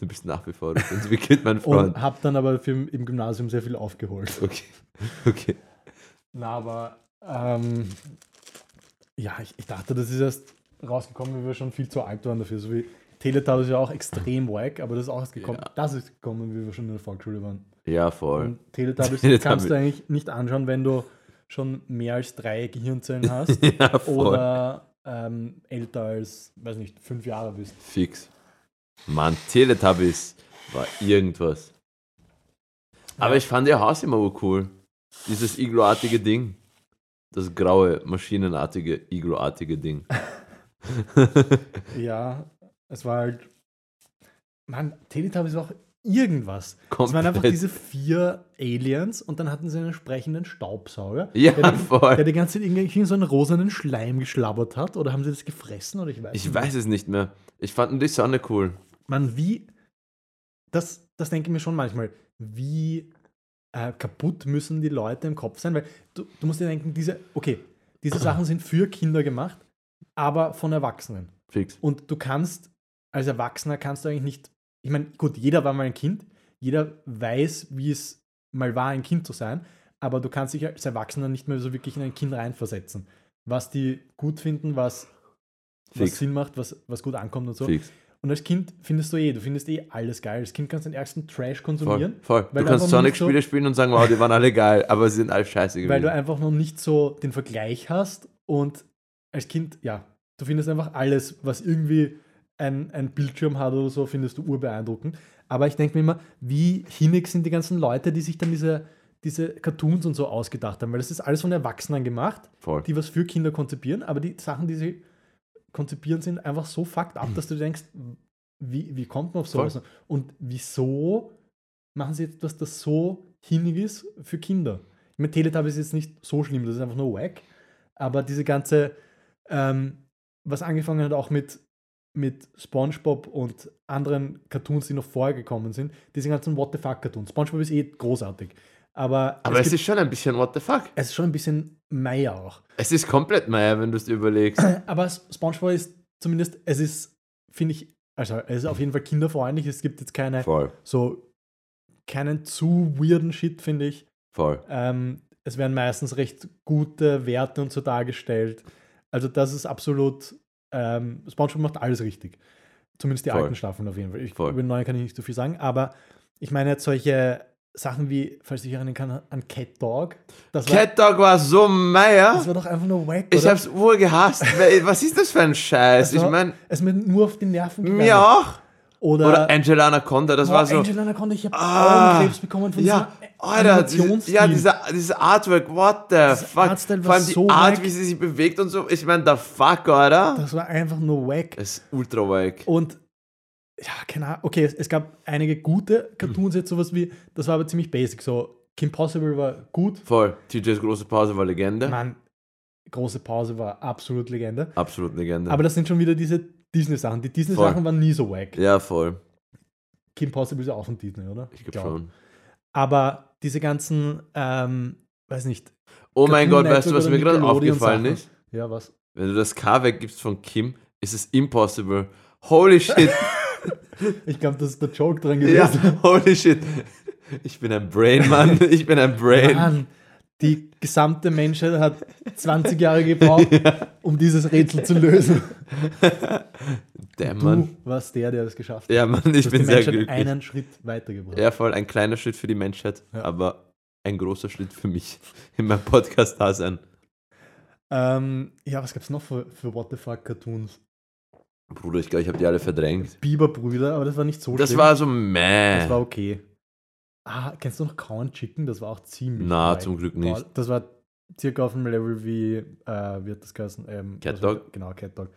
Du bist nach wie vor entwickelt, mein und Freund. habe dann aber für, im Gymnasium sehr viel aufgeholt. Okay. Okay. Na, aber ähm, ja, ich, ich dachte, das ist erst rausgekommen, wie wir schon viel zu alt waren dafür. So wie Teletubbies ist ja auch extrem wack, aber das ist auch gekommen. Ja. Das ist gekommen, wie wir schon in der Volksschule waren. Ja, voll. Und Teletubbies (laughs) Teletubbies. kannst du eigentlich nicht anschauen, wenn du schon mehr als drei Gehirnzellen (laughs) hast ja, voll. oder ähm, älter als, weiß nicht, fünf Jahre bist. Fix. Mann, Teletubbies war irgendwas. Aber Ja. ich fand ihr Haus immer cool. Dieses Iglo-artige Ding. Das graue, maschinenartige, Iglo-artige Ding. (laughs) Ja, es war halt. Mann, Teletubbies war auch irgendwas. Es waren einfach Komplett. diese vier Aliens und dann hatten sie einen entsprechenden Staubsauger. (laughs) Ja, der, voll. der die ganze Zeit irgendwie so einen rosanen Schleim geschlabbert hat. Oder haben sie das gefressen? Oder ich weiß Ich nicht. weiß es nicht mehr. Ich fand nur die Sonne cool. Man, wie. Das, das denke ich mir schon manchmal. Wie äh, kaputt müssen die Leute im Kopf sein? Weil du, du musst dir denken, diese. Okay, diese (clears throat) Sachen sind für Kinder gemacht, aber von Erwachsenen. Fix. Und du kannst, als Erwachsener kannst du eigentlich nicht, ich meine, gut, jeder war mal ein Kind, jeder weiß, wie es mal war, ein Kind zu sein, aber du kannst dich als Erwachsener nicht mehr so wirklich in ein Kind reinversetzen. Was die gut finden, was, was. Sinn macht, was, was gut ankommt und so. Fix. Und als Kind findest du eh, du findest eh alles geil. Als Kind kannst du den ärgsten Trash Voll. konsumieren, voll. weil Du kannst Sonic-Spiele spielen und sagen, wow, die waren alle geil, aber sie sind alle scheiße gewesen. weil du einfach noch nicht so den Vergleich hast und als Kind, ja, du findest einfach alles, was irgendwie ein, ein Bildschirm hat oder so, findest du urbeeindruckend. Aber ich denke mir immer, wie hinnig sind die ganzen Leute, die sich dann diese, diese Cartoons und so ausgedacht haben, weil das ist alles von Erwachsenen gemacht, voll. die was für Kinder konzipieren, aber die Sachen, die sie konzipieren, sind einfach so fucked up, dass du denkst, wie, wie kommt man auf sowas? Und wieso machen sie etwas, das so hinnig ist für Kinder? Ich meine, Teletubbies ist jetzt nicht so schlimm, das ist einfach nur wack, aber diese ganze, ähm, was angefangen hat auch mit, mit SpongeBob und anderen Cartoons, die noch vorher gekommen sind, diese ganzen What the fuck Cartoons. SpongeBob ist eh großartig, aber, Aber es, gibt, ist schon ein bisschen what the fuck. es ist schon ein bisschen Meier auch. Es ist komplett mehr, wenn du es dir überlegst. (clears throat) Aber SpongeBob ist zumindest, es ist, finde ich, also es ist auf jeden Fall kinderfreundlich. Es gibt jetzt keine Voll. so keinen zu weirden Shit, finde ich. Voll. Ähm, es werden meistens recht gute Werte und so dargestellt. Also das ist absolut, ähm, SpongeBob macht alles richtig. Zumindest die Voll. alten Staffeln auf jeden Fall. Ich, Voll. über die neuen kann ich nicht so viel sagen, aber ich meine jetzt solche Sachen wie, falls du dich erinnern kann, an Cat Dog. Das war, Cat Dog war so meier. das war doch einfach nur wack, Ich hab's urgehasst. Weil- Was ist das für ein Scheiß? Es Ich war- meine, Es mir nur auf die Nerven gegangen. mir auch. Oder, Oder Angela Anaconda, das Boah, war so. Angela Anaconda, ich habe Ah, Augenkrebs bekommen von Ja, Alter, diese, ja, dieser, dieses Artwork, what the fuck. Artstyle Vor allem die so Art, wack. wie sie sich bewegt und so. Ich meine, der fuck, oder? Das war einfach nur wack. Das ist ultra wack. Und ja, keine Ahnung. Okay, es, es gab einige gute Cartoons, jetzt sowas wie, das war aber ziemlich basic. So, Kim Possible war gut. Voll. TJs große Pause war Legende. Mann, große Pause war absolut Legende. Absolut Legende. Aber das sind schon wieder diese Disney-Sachen. Die Disney-Sachen waren nie so wack. ja, voll. Kim Possible ist ja auch von Disney, oder? Ich glaube Glaub. schon. Aber diese ganzen, ähm, weiß nicht. Oh mein Gott, weißt du, was mir gerade aufgefallen Sachen. ist? Ja, was? Wenn du das K weggibst von Kim, ist es impossible. Holy shit. (laughs) Ich glaube, das ist der Joke dran ja, gewesen. holy shit. Ich bin ein Brain, Mann. Ich bin ein Brain. Mann, die gesamte Menschheit hat 20 Jahre gebraucht, (laughs) um dieses Rätsel zu lösen. Damn, Du Mann. warst der, der es geschafft hat. Ja, Mann, ich bin die sehr Menschheit glücklich. einen Schritt weitergebracht. Ja, voll ein kleiner Schritt für die Menschheit, Ja. aber ein großer Schritt für mich (laughs) in meinem Podcast da sein. Ähm, ja, was gab es noch für, für What the fuck Cartoons? Bruder, ich glaube, ich habe die alle verdrängt. Biberbrüder, aber das war nicht so Das schlimm. war so meh. das war okay. Ah, kennst du noch Cow Chicken? Das war auch ziemlich. Na, zum Glück nicht. Das war circa auf dem Level wie, äh, hat das geheißen? Ähm, Cat war- Dog? Genau, Cat Dog.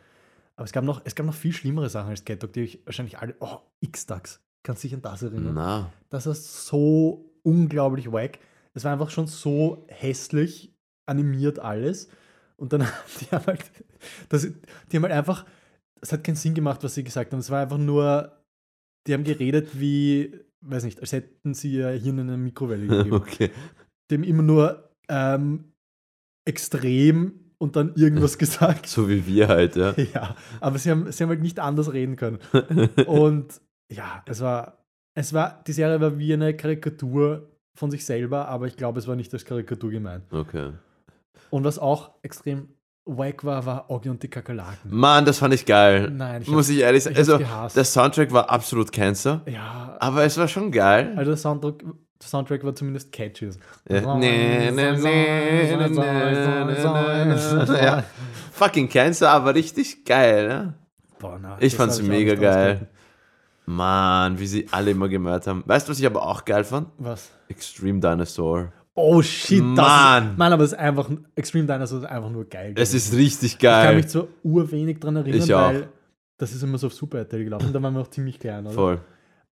Aber es gab, noch, es gab noch viel schlimmere Sachen als Cat Dog, die ich wahrscheinlich alle. Oh, X-Dax. Kannst du dich an das erinnern? Na, Das war so unglaublich wack. Es war einfach schon so hässlich animiert alles. Und dann (laughs) die haben halt, das, die haben halt einfach, es hat keinen Sinn gemacht, was sie gesagt haben. Es war einfach nur, die haben geredet wie, weiß nicht, als hätten sie ihr Hirn in eine Mikrowelle gegeben. (laughs) okay. Haben immer nur ähm, extrem und dann irgendwas (laughs) gesagt. So wie wir halt, ja. (laughs) Ja, aber sie haben, sie haben halt nicht anders reden können. Und ja, es war, es war, die Serie war wie eine Karikatur von sich selber, aber ich glaube, es war nicht als Karikatur gemeint. Okay. Und was auch extrem wack war, war Oggi und die Kakerlaken. Mann, das fand ich geil. Nein, ich Muss ich ehrlich sagen. Also, der Soundtrack war absolut Cancer, Ja, aber es war schon geil. also der Soundtrack, der Soundtrack war zumindest catchy. Ja. Nee, nee, nee, nee, nee, nee. Ja. Fucking Cancer, aber richtig geil, ne? Boah, na, Ich fand's mega geil. Mann, wie sie alle immer gemört haben. Weißt du, was ich aber auch geil fand? Was? Extreme Dinosaur. Oh shit, das Mann. Ist, Mann, aber es ist einfach, Extreme Dinosaur ist einfach nur geil. Es gewesen. ist richtig Ich kann geil. mich zwar urwenig dran erinnern, Ich auch. weil das ist immer so auf Super RTL gelaufen, da waren wir noch ziemlich klein, oder? Voll.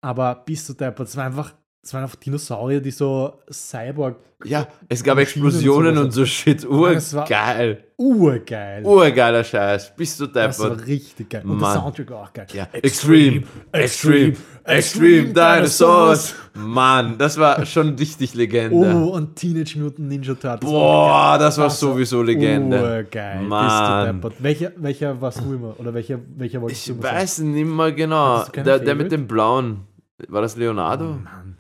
Aber bis zu deppert, das war einfach, das waren einfach Dinosaurier, die so Cyborg Ja, es gab Maschinen und Explosionen sowas. und so Shit. Urgeil. urgeil. Urgeiler Scheiß. Bist du das war deppert. richtig geil. Und Mann. der Soundtrack war auch geil. Ja. Extreme, Extreme, Extreme Dinosaurs. Mann, das war schon richtig Legende. Oh, und Teenage Mutant Ninja Turtles. Boah, das war sowieso Legende. Urgeil. Mann. Bist du deppert. Welcher, welcher warst du immer? Oder welcher, welcher wolltest du Ich immer sein? weiß nicht mehr genau. Du Der, der mit dem blauen. War das Leonardo? Oh Mann,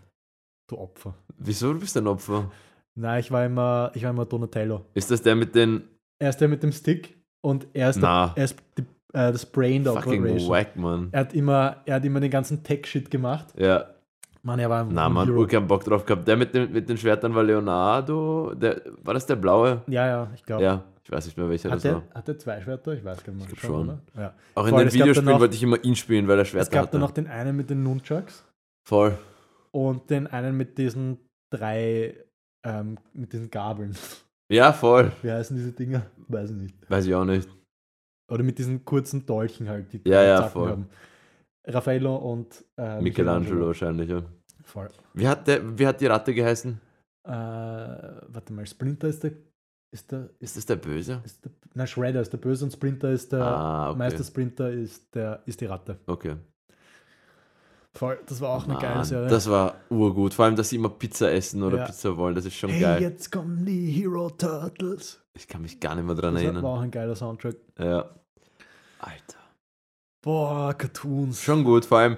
du Opfer. Wieso du bist ein Opfer? Nein, ich war immer, ich war immer Donatello. Ist das der mit den Er ist der mit dem Stick und er ist, Na. der, er ist die, äh, das Brain der fucking Operation. wack, Mann? Er hat immer, er hat immer den ganzen Tech-Shit gemacht. Ja, Mann, er war ein na man, Hero. keinen Bock drauf gehabt. Der mit den, mit den Schwertern war Leonardo. Der, war das der blaue? Ja, ja, ich glaube. Ja, ich weiß nicht mehr welcher Hat das er, war. hat er zwei Schwerter? Ich weiß gar nicht. mehr. glaub schon. oder? Ja. Auch in Voll, den es gab dann Videospielen wollte ich immer ihn spielen, weil er Es Schwerter gab hatte. dann noch den einen mit den Nunchucks Voll. Und den einen mit diesen drei, ähm, mit diesen Gabeln. Ja, voll. Wie heißen diese Dinger? Weiß ich nicht. Weiß ich auch nicht. Oder mit diesen kurzen Dolchen halt, die Ja, ja, Zacken voll. haben. Raffaello und äh, Michelangelo wahrscheinlich, ja. Voll. Wie hat, der, wie hat die Ratte geheißen? Äh, warte mal, Splinter ist der. Ist der. Ist das der Böse? Ist der na, Shredder ist der Böse und Splinter ist der. Ah, okay. Meister Splinter ist, der, ist die Ratte. Okay. Voll, das war auch eine geile Serie. Das war urgut. Vor allem, dass sie immer Pizza essen oder Ja. Pizza wollen. Das ist schon hey, geil. jetzt kommen die Hero Turtles. Ich kann mich gar nicht mehr dran Das war erinnern. auch ein geiler Soundtrack. Ja. Alter. Boah, Cartoons. Schon gut. Vor allem,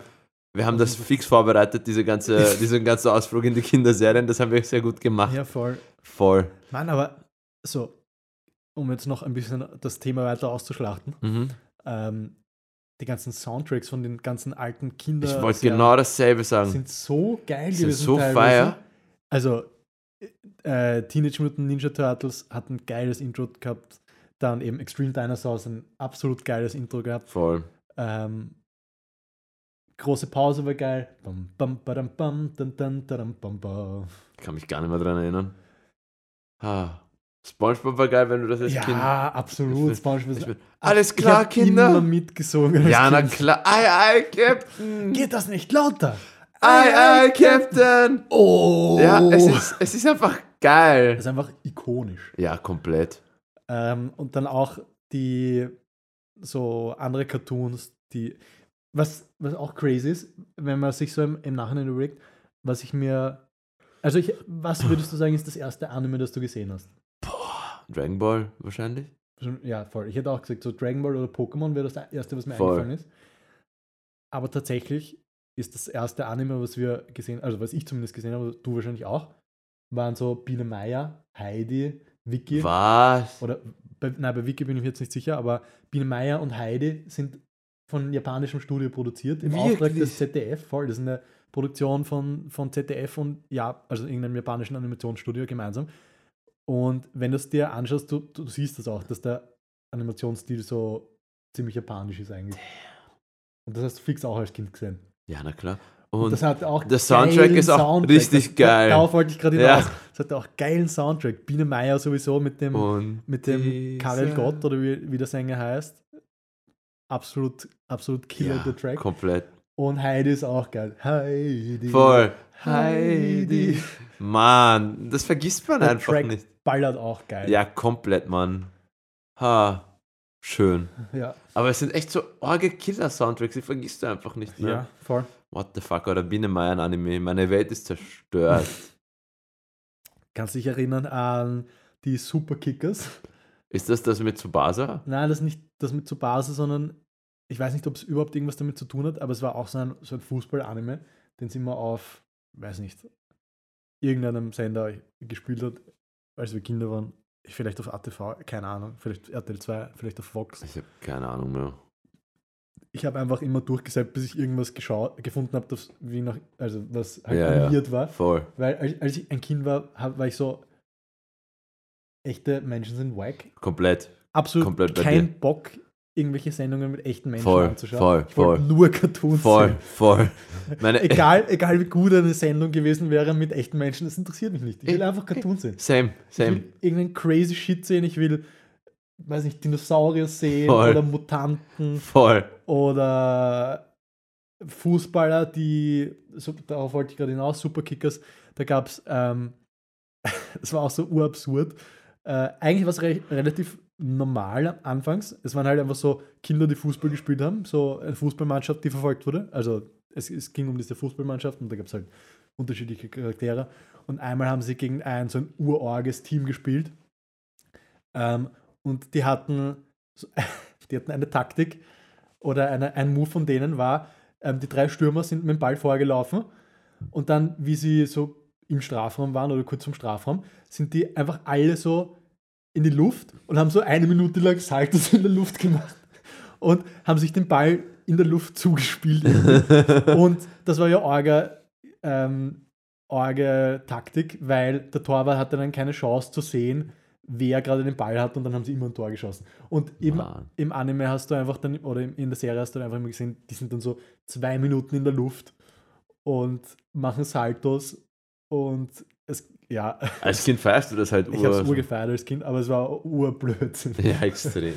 wir haben das fix vorbereitet, diese ganze, (laughs) diesen ganzen Ausflug in die Kinderserien. Das haben wir sehr gut gemacht. Ja, voll. Voll. Mann, aber so, um jetzt noch ein bisschen das Thema weiter auszuschlachten. Mhm. Ähm, die ganzen Soundtracks von den ganzen alten Kinder. Ich wollte genau dasselbe sagen. sind so geil Sind gewesen. so fire. Also, äh, Teenage Mutant Ninja Turtles hat ein geiles Intro gehabt. Dann eben Extreme Dinosaurs ein absolut geiles Intro gehabt. Voll. Ähm, große Pause war geil. Ich kann mich gar nicht mehr dran erinnern. Ah. Spongebob war geil, wenn du das als Ja, Kind. absolut. Ich SpongeBob Ich ist- alles Ich klar, hab Kinder? Immer mitgesungen. Ja, na klar. Ei, ei, Captain. Geht das nicht lauter? Ei, ei, Captain. Oh! Ja, es ist, es ist einfach geil. ist einfach ikonisch. Ja, komplett. Ähm, und dann auch die so andere Cartoons, die was, was auch crazy ist, wenn man sich so im, im Nachhinein überlegt, was ich mir also ich, was würdest du sagen, ist das erste Anime, das du gesehen hast? Dragon Ball wahrscheinlich. Ja, voll. Ich hätte auch gesagt, so Dragon Ball oder Pokémon wäre das erste, was mir Voll. eingefallen ist. Aber tatsächlich ist das erste Anime, was wir gesehen, also was ich zumindest gesehen habe, du wahrscheinlich auch, waren so Biene Meier, Heidi, Vicky. Was? Oder bei, nein, bei Wiki bin ich mir jetzt nicht sicher, aber Biene Meier und Heidi sind von japanischem Studio produziert, im Auftrag Wirklich? des ZDF, voll. Das ist eine Produktion von, von ZDF und ja, also irgendeinem japanischen Animationsstudio gemeinsam. Und wenn du es dir anschaust, du, du siehst das auch, dass der Animationsstil so ziemlich japanisch ist eigentlich. Und das hast du fix auch als Kind gesehen. Ja, na klar. Und, Und das hat auch der Soundtrack ist auch Soundtrack. richtig das, geil. Darauf wollte ich gerade Ja. hinaus. Es hat auch geilen Soundtrack. Biene Meier sowieso mit dem, und mit dem Karel Gott oder wie, wie der Sänger heißt. Absolut, absolut killer ja, der Track. komplett. Und Heidi ist auch geil. Heidi. Voll. Heidi. Mann, das vergisst man Der einfach Track nicht. ballert auch geil. Ja, komplett, Mann. Ha, schön. ja. Aber es sind echt so orge Killer-Soundtracks, die vergisst du einfach nicht mehr. Ja, voll. What the fuck, oder Biene Meier Anime, meine Welt ist zerstört. (laughs) Kannst dich erinnern an die Superkickers? ist das das mit Tsubasa? Nein, das ist nicht das mit Tsubasa, sondern ich weiß nicht, ob es überhaupt irgendwas damit zu tun hat, aber es war auch so ein, so ein Fußball-Anime, den sie immer auf, weiß nicht, irgendeinem Sender gespielt hat, als wir Kinder waren. Vielleicht auf ATV, keine Ahnung, vielleicht RTL 2, vielleicht auf Fox. Ich habe keine Ahnung mehr. Ich habe einfach immer durchgesetzt, bis ich irgendwas geschaut, gefunden habe, das wie nach, also was halt Ja, ja. war. Voll. Weil als, als ich ein Kind war, hab, war ich so, echte Menschen sind wack. Komplett. Absolut Komplett kein. Bock, irgendwelche Sendungen mit echten Menschen Voll, anzuschauen. voll, ich wollte voll. nur Cartoons Voll, sehen. voll. Meine, (laughs) Egal, egal wie gut eine Sendung gewesen wäre mit echten Menschen, das interessiert mich nicht. Ich will einfach Cartoons sehen. Same, Ich same. will irgendeinen crazy Shit sehen. Ich will, weiß nicht, Dinosaurier sehen Voll. oder Mutanten Voll. oder Fußballer, die, so, darauf wollte ich gerade hinaus, Superkickers, da gab es, ähm, (laughs) das war auch so urabsurd. Äh, eigentlich war es re relativ normal anfangs. Es waren halt einfach so Kinder, die Fußball gespielt haben, so eine Fußballmannschaft, die verfolgt wurde. Also es, es ging um diese Fußballmannschaft und da gab es halt unterschiedliche Charaktere. Und einmal haben sie gegen ein so ein urorges Team gespielt. Ähm, und die hatten, (laughs) die hatten eine Taktik oder eine, ein Move von denen war, ähm, die drei Stürmer sind mit dem Ball vorgelaufen und dann, wie sie so im Strafraum waren oder kurz vom Strafraum, sind die einfach alle so in die Luft und haben so eine Minute lang Saltos in der Luft gemacht und haben sich den Ball in der Luft zugespielt. (laughs) und das war ja Orga, ähm, Orga Taktik, weil der Torwart hatte dann keine Chance zu sehen, wer gerade den Ball hat und dann haben sie immer ein Tor geschossen. Und Mann. im Anime hast du einfach dann, oder in der Serie hast du dann einfach immer gesehen, die sind dann so zwei Minuten in der Luft und machen Saltos und es, ja, Als Kind feierst du das halt ich habe es ur- urgefeiert als Kind, aber es war urblödsinn. Ja, extrem.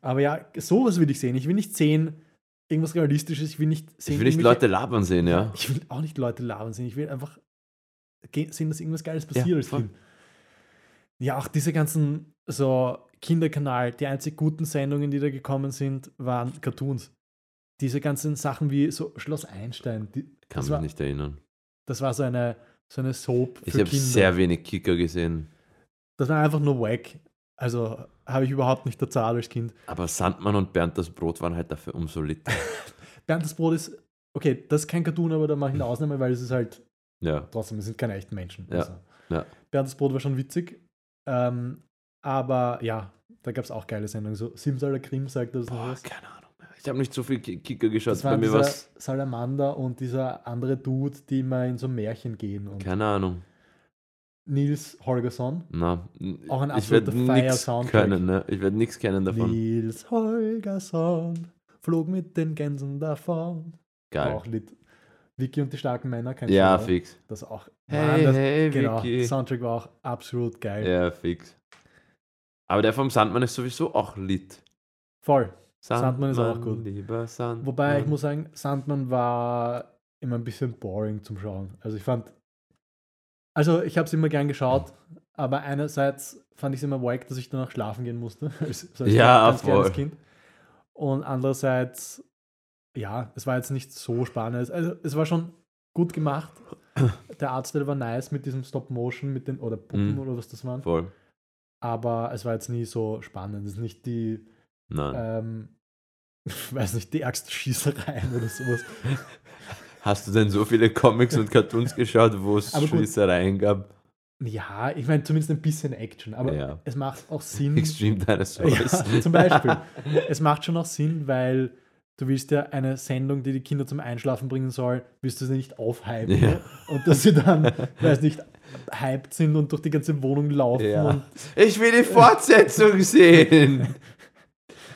Aber ja, sowas will ich sehen. Ich will nicht sehen, irgendwas Realistisches, ich will nicht sehen. Ich will nicht Leute labern sehen, ja. Ich will auch nicht Leute labern sehen. Ich will einfach sehen, dass irgendwas Geiles passiert als voll. Kind. Ja, auch diese ganzen so Kinderkanal, die einzig guten Sendungen, die da gekommen sind, waren Cartoons. Diese ganzen Sachen wie so Schloss Einstein, die, Kann mich war, nicht erinnern. das war so eine, so eine Soap Ich habe sehr wenig Kicker gesehen. das war einfach nur wack. Also habe ich überhaupt nicht bezahlt als Kind. Aber Sandmann und Bernd das Brot waren halt dafür umso lit. (laughs) Bernd das Brot ist, okay, das ist kein Cartoon, aber da mache ich eine Ausnahme, weil es ist halt Ja. trotzdem, es sind keine echten Menschen. Ja, Also, ja. Bernd das Brot war schon witzig. Ähm, aber ja, da gab es auch geile Sendungen. So Simsala Krim sagt das noch Boah, was. keine Ahnung. Ich habe nicht so viel Ki- Kicker geschaut. Das Bei waren mir dieser was. Salamander und dieser andere Dude, die immer in so Märchen gehen. Und Keine Ahnung. Nils Holgersson. Na, Auch ein absoluter Fire-Soundtrack. können, ne? Ich werde nichts kennen davon. Nils Holgersson flog mit den Gänsen davon. Geil. Auch Lied. Vicky und die starken Männer. kennst du Ja, fix. Das auch. Hey, Mann, das, hey, genau, Vicky. Soundtrack war auch absolut geil. Ja, fix. Aber der vom Sandmann ist sowieso auch lit. Voll. Sandmann ist auch gut. Lieber Sandmann. Wobei ich muss sagen, Sandman war immer ein bisschen boring zum Schauen. Also ich fand, also ich habe es immer gern geschaut, aber einerseits fand ich es immer wack, dass ich danach schlafen gehen musste. Als, so als Ja, kleines voll. Kind. Und andererseits, ja, es war jetzt nicht so spannend. Also es war schon gut gemacht. (coughs) Der Artstyle war nice mit diesem Stop-Motion, mit den, oder Puppen Mhm. oder was das waren. Voll. Aber es war jetzt nie so spannend. Es ist nicht die, Nein. ähm, ich (laughs) weiß nicht, die ärgsten Schießereien oder sowas. Hast du denn so viele Comics und Cartoons (laughs) geschaut, wo es. Schießereien gab? Ja, ich meine zumindest ein bisschen Action, aber Ja. es macht auch Sinn. (laughs) Extreme Dinosaurs. ja, zum Beispiel. es macht schon auch Sinn, weil du willst ja eine Sendung, die die Kinder zum Einschlafen bringen soll, willst du sie nicht aufhypen. Ja. Und dass sie dann, weiß nicht, hyped sind und durch die ganze Wohnung laufen. Ja. Ich will die Fortsetzung sehen.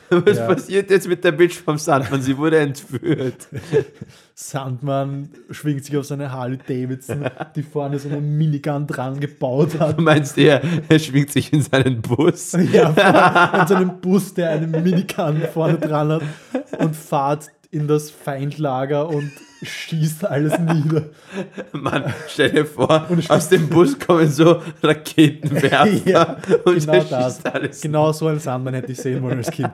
(laughs) Was Ja. passiert jetzt mit der Bitch vom Sandmann? Sie wurde entführt. (laughs) Sandmann schwingt sich auf seine Harley Davidson, die vorne so eine Minigun dran gebaut hat. Du meinst eher, er schwingt sich in seinen Bus? (laughs) Ja, in so einem Bus, der eine Minigun vorne dran hat und fahrt in das Feindlager und schießt alles nieder. Mann, stell dir vor, aus dem Bus kommen so Raketenwerfer Ja, und genau er das. schießt alles. Genau so einen Sandmann hätte ich sehen wollen als Kind.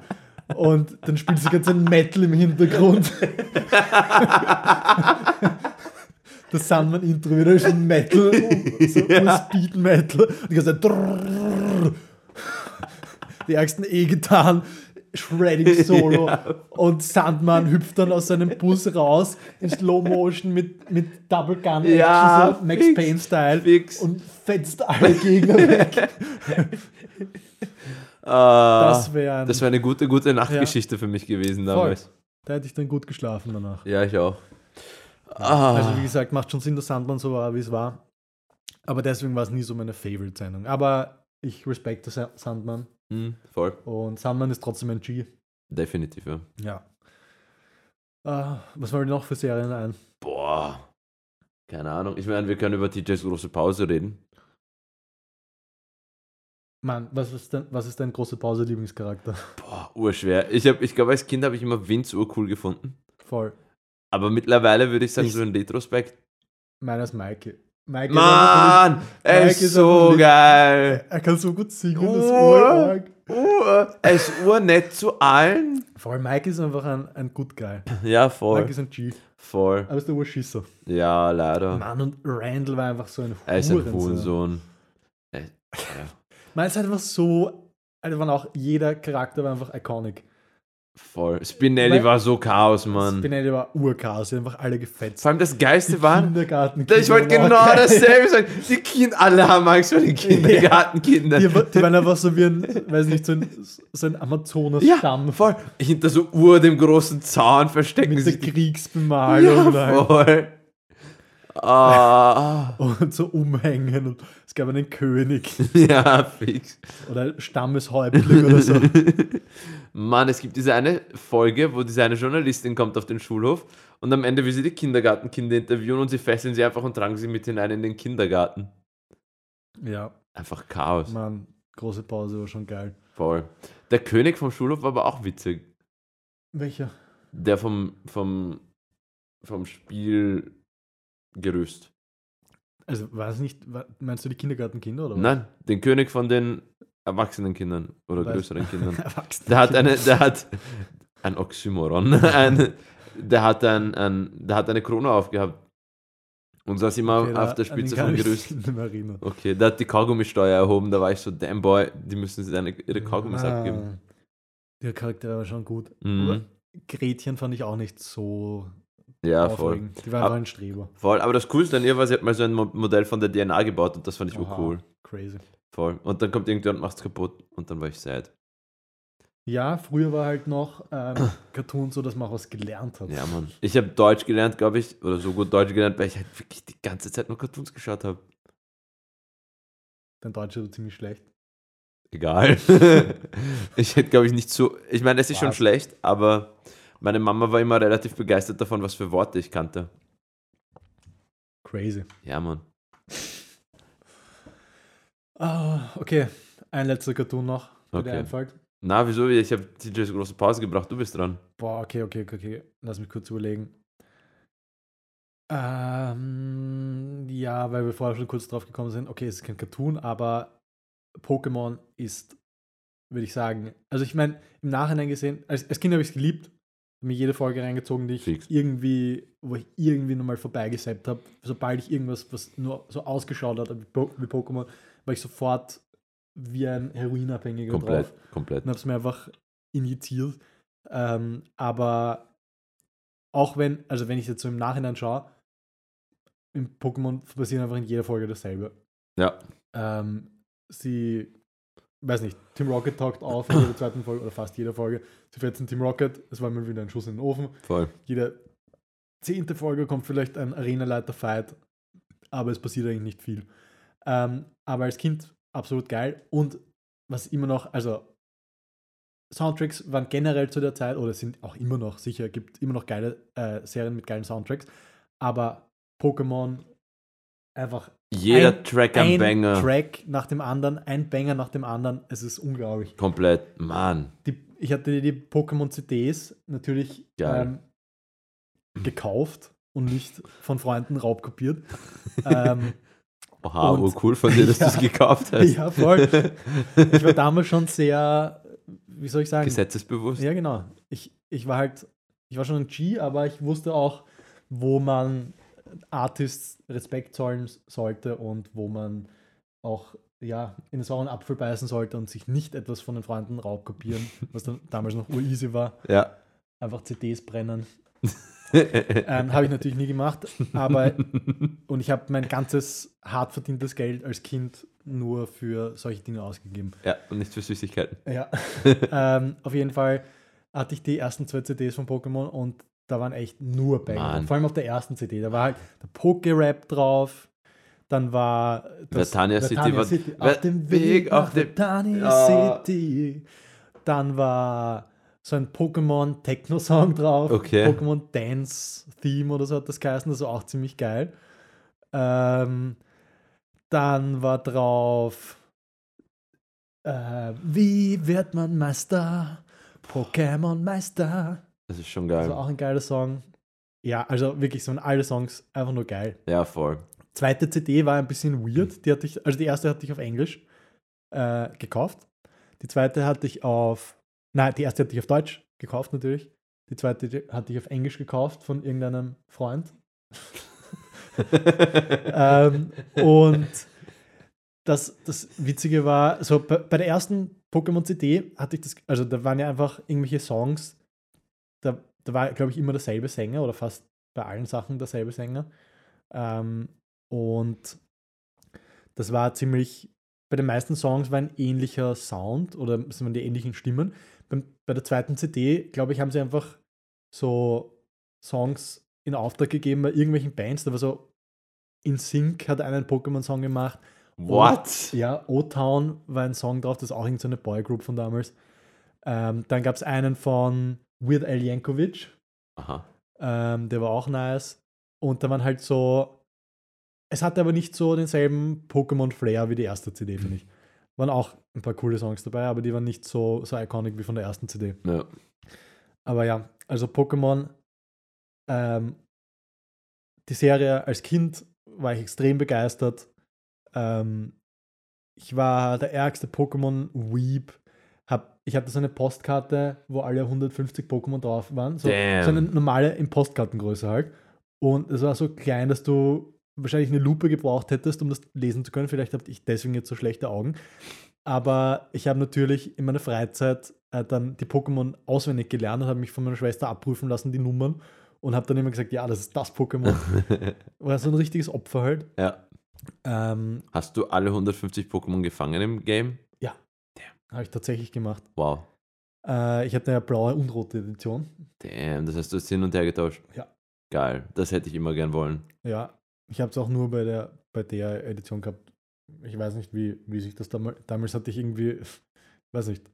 Und dann spielt sie ganz ein Metal im Hintergrund. Das Sandmann-Intro wieder ist ein Metal, so Ja. Speed Metal. Und die ganze Zeit. Die ärgsten E-Gitarren, Shredding Solo. Und Sandmann hüpft dann aus seinem Bus raus in Slow Motion mit, mit Double Gun Action, Ja, so Max Payne-Style. Und fetzt alle Gegner weg. (laughs) Ah, Das wäre das wäre eine gute, gute Nachtgeschichte für mich gewesen damals. Da hätte ich dann gut geschlafen danach. Ja, ich auch. Ah, Also wie gesagt, macht schon Sinn, dass Sandmann so war, wie es war. Aber deswegen war es nie so meine Favorite-Sendung. Aber ich respekte Sa- Sandmann hm, voll. und Sandmann ist trotzdem ein G. Definitiv, ja. Ja. Ah, was wollen wir noch für Serien ein? Boah. Keine Ahnung. Ich meine, wir können über TJs große Pause reden. Mann, was ist denn, was ist dein große Pause-Lieblingscharakter? Boah, urschwer. Ich, hab- ich glaube, als Kind habe ich immer Vince urcool gefunden. Voll. Aber mittlerweile würde ich sagen, Ich- so in Retrospekt. Meiner ist Mikey. Mikey Mann, er Mike ist so geil. Er kann so gut singen, das ist Oh. urarg. Ur, er ist urnett zu allen. Voll, Mike ist einfach ein, ein Good Guy. Ja, Mike voll. ist ein G. Voll. Aber ist der Urschisser. Ja, leider. Mann, und Randall war einfach so ein Er ist ein Hurensohn. Ja. Man ist halt einfach so, also waren auch jeder Charakter war einfach iconic. Voll. Spinelli Weil- war so Chaos, Mann. Spinelli war Urchaos, die haben einfach alle gefetzt. Vor allem das Geilste war, Kindergarten. ich wollte genau (laughs) dasselbe sagen. Die Kinder, alle haben Angst vor den Kindergartenkindern. Die, die waren einfach so wie ein, weiß nicht, so ein, so ein Amazonas-Stamm voll. Hinter so Ur dem großen Zaun verstecken mit sich Kriegsbemalung ja, voll. Ah, (laughs) und so umhängen. Und es gab einen König (laughs) ja, fix. oder Stammeshäuptling oder so. (laughs) Mann, es gibt diese eine Folge, wo diese eine Journalistin kommt auf den Schulhof und am Ende will sie die Kindergartenkinder interviewen und sie fesseln sie einfach und tragen sie mit hinein in den Kindergarten. Ja, Einfach Chaos. Mann, große Pause war schon geil. Voll. Der König vom Schulhof war aber auch witzig. Welcher? Der vom, vom, vom Spielgerüst. Also war es nicht, meinst du die Kindergartenkinder oder was? Nein, den König von den erwachsenen Kindern oder Weiß- größeren Kindern. (laughs) Der hat eine, der hat ein Oxymoron. (laughs) Ein, der hat ein, ein, der hat eine Krone aufgehabt. Und saß immer Okay, auf der Spitze vom ich Gerüst. Okay, der hat die Kaugummisteuer erhoben, da war ich so, damn boy, die müssen sich seine, ihre Kaugummis Ah, abgeben. Der Charakter war schon gut. Mhm. Gretchen fand ich auch nicht so Ja, voll. aufregend. Die war Ab- einfach ein Streber. Voll, aber das Coolste an ihr war, sie hat mal so ein Mo- Modell von der DNA gebaut und das fand ich Aha, cool. Crazy. Voll. Und dann kommt irgendjemand und macht's kaputt und dann war ich sad. Ja, früher war halt noch ähm, (coughs) Cartoon so, dass man auch was gelernt hat. Ja, Mann. Ich habe Deutsch gelernt, glaube ich, oder so gut Deutsch gelernt, weil ich halt wirklich die ganze Zeit nur Cartoons geschaut habe. Dein Deutsch war ziemlich schlecht. Egal. (laughs) ich hätte, glaube ich, nicht so. Ich meine, es ist schon Was? schlecht, aber meine Mama war immer relativ begeistert davon, was für Worte ich kannte. Crazy. Ja, Mann. Ah, okay, ein letzter Cartoon noch, der dir Okay. einfällt. Na, wieso? Ich habe TJs große Pause gebracht, du bist dran. Boah, okay, okay, okay, okay. Lass mich kurz überlegen. Ähm, ja, weil wir vorher schon kurz drauf gekommen sind. Okay, es ist kein Cartoon, aber Pokémon ist, würde ich sagen, also ich meine, im Nachhinein gesehen, als, als Kind habe ich es geliebt, mir jede Folge reingezogen, die ich Fix. irgendwie, wo ich irgendwie nochmal vorbeigesappt habe. Sobald ich irgendwas, was nur so ausgeschaut hat wie, Po- wie Pokémon, war ich sofort wie ein Heroinabhängiger Komplett, drauf komplett. und habe es mir einfach injiziert. Ähm, aber auch wenn, also wenn ich jetzt so im Nachhinein schaue, im Pokémon passiert einfach in jeder Folge dasselbe. Ja, Ähm, sie weiß nicht, Team Rocket taucht auf in jeder zweiten Folge oder fast jeder Folge. Zu 14 Team Rocket, es war mal wieder ein Schuss in den Ofen. Voll. Jede zehnte Folge kommt vielleicht ein Arenaleiter-Fight, aber es passiert eigentlich nicht viel. Ähm, aber als Kind absolut geil und was immer noch, also Soundtracks waren generell zu der Zeit oder sind auch immer noch sicher, gibt immer noch geile äh, Serien mit geilen Soundtracks, aber Pokémon einfach Jeder ein, Track am ein Banger. Track nach dem anderen, ein Banger nach dem anderen, es ist unglaublich. Komplett. Mann. Die, ich hatte die Pokémon CDs natürlich ähm, gekauft und nicht von Freunden raubkopiert. (laughs) ähm, Oha, Und- cool von dir, dass (laughs) Ja. du es gekauft hast. ja, voll. Ich war (laughs) damals schon sehr, wie soll ich sagen? Gesetzesbewusst. Ja, genau. Ich, ich war halt, ich war schon ein G, aber ich wusste auch, wo man Artists Respekt zollen sollte und wo man auch ja, in den sauren Apfel beißen sollte und sich nicht etwas von den Freunden raubkopieren, (laughs) was dann damals noch ureasy war. Ja. Einfach CDs brennen. (laughs) Ähm, habe ich natürlich nie gemacht, aber (laughs) und ich habe mein ganzes hart verdientes Geld als Kind nur für solche Dinge ausgegeben. ja, und nicht für Süßigkeiten. Ja. ähm, auf jeden Fall hatte ich die ersten zwei CDs von Pokémon und da waren echt nur. Mann. Vor allem auf der ersten CD. Da war halt der Poké-Rap drauf. Dann war das Vertania City City. Auf dem Weg auf dem- Vertania. City. Dann war so ein Pokémon Techno-Song drauf. Okay. Pokémon Dance Theme oder so hat das geheißen. Das war auch ziemlich geil. Ähm, dann war drauf äh, Wie wird man Meister? Pokémon Meister. Das ist schon Das geil. war auch ein geiler Song. Ja, also wirklich so alle Songs einfach nur geil. Ja, voll. Zweite CD war ein bisschen weird. Die hatte ich, also die erste hatte ich auf Englisch äh, gekauft. Die zweite hatte ich auf, nein, die erste hatte ich auf Deutsch gekauft natürlich. Die zweite hatte ich auf Englisch gekauft von irgendeinem Freund. (laughs) ähm, und das, das Witzige war, so bei, bei der ersten Pokémon CD hatte ich das, also da waren ja einfach irgendwelche Songs, da, da war, glaube ich, immer derselbe Sänger oder fast bei allen Sachen derselbe Sänger. Ähm, und das war ziemlich, bei den meisten Songs war ein ähnlicher Sound oder es waren die ähnlichen Stimmen. Beim, bei der zweiten CD, glaube ich, haben sie einfach so Songs in Auftrag gegeben bei irgendwelchen Bands. Da war so In Sync hat einen Pokémon-Song gemacht. What? Ja, O-Town war ein Song drauf, das ist auch irgendeine Boygroup von damals. Ähm, dann gab es einen von Weird Al Yankovic, Aha. ähm, der war auch nice. Und da waren halt so, es hatte aber nicht so denselben Pokémon-Flair wie die erste CD, finde ich. Waren auch ein paar coole Songs dabei, aber die waren nicht so, so iconic wie von der ersten CD. Ja. Aber ja, also Pokémon, ähm, die Serie als Kind war ich extrem begeistert. Ähm, ich war der ärgste Pokémon-Weep. Hab, ich hatte so eine Postkarte, wo alle 150 Pokémon drauf waren. So, so eine normale in Postkartengröße halt. Und es war so klein, dass du wahrscheinlich eine Lupe gebraucht hättest, um das lesen zu können. Vielleicht habe ich deswegen jetzt so schlechte Augen. Aber ich habe natürlich in meiner Freizeit äh, dann die Pokémon auswendig gelernt und habe mich von meiner Schwester abprüfen lassen, die Nummern. Und habe dann immer gesagt, ja, das ist das Pokémon. (laughs) War so ein richtiges Opfer halt. ja. Ähm, Hast du alle 150 Pokémon gefangen im Game? Habe ich tatsächlich gemacht. Wow. Äh, ich hatte eine blaue und rote Edition. Damn, das heißt, du hast hin und her getauscht. Ja. Geil. Das hätte ich immer gern wollen. Ja, ich habe es auch nur bei der, bei der Edition gehabt. Ich weiß nicht, wie, wie sich das damals. Damals hatte ich irgendwie, (laughs) weiß nicht,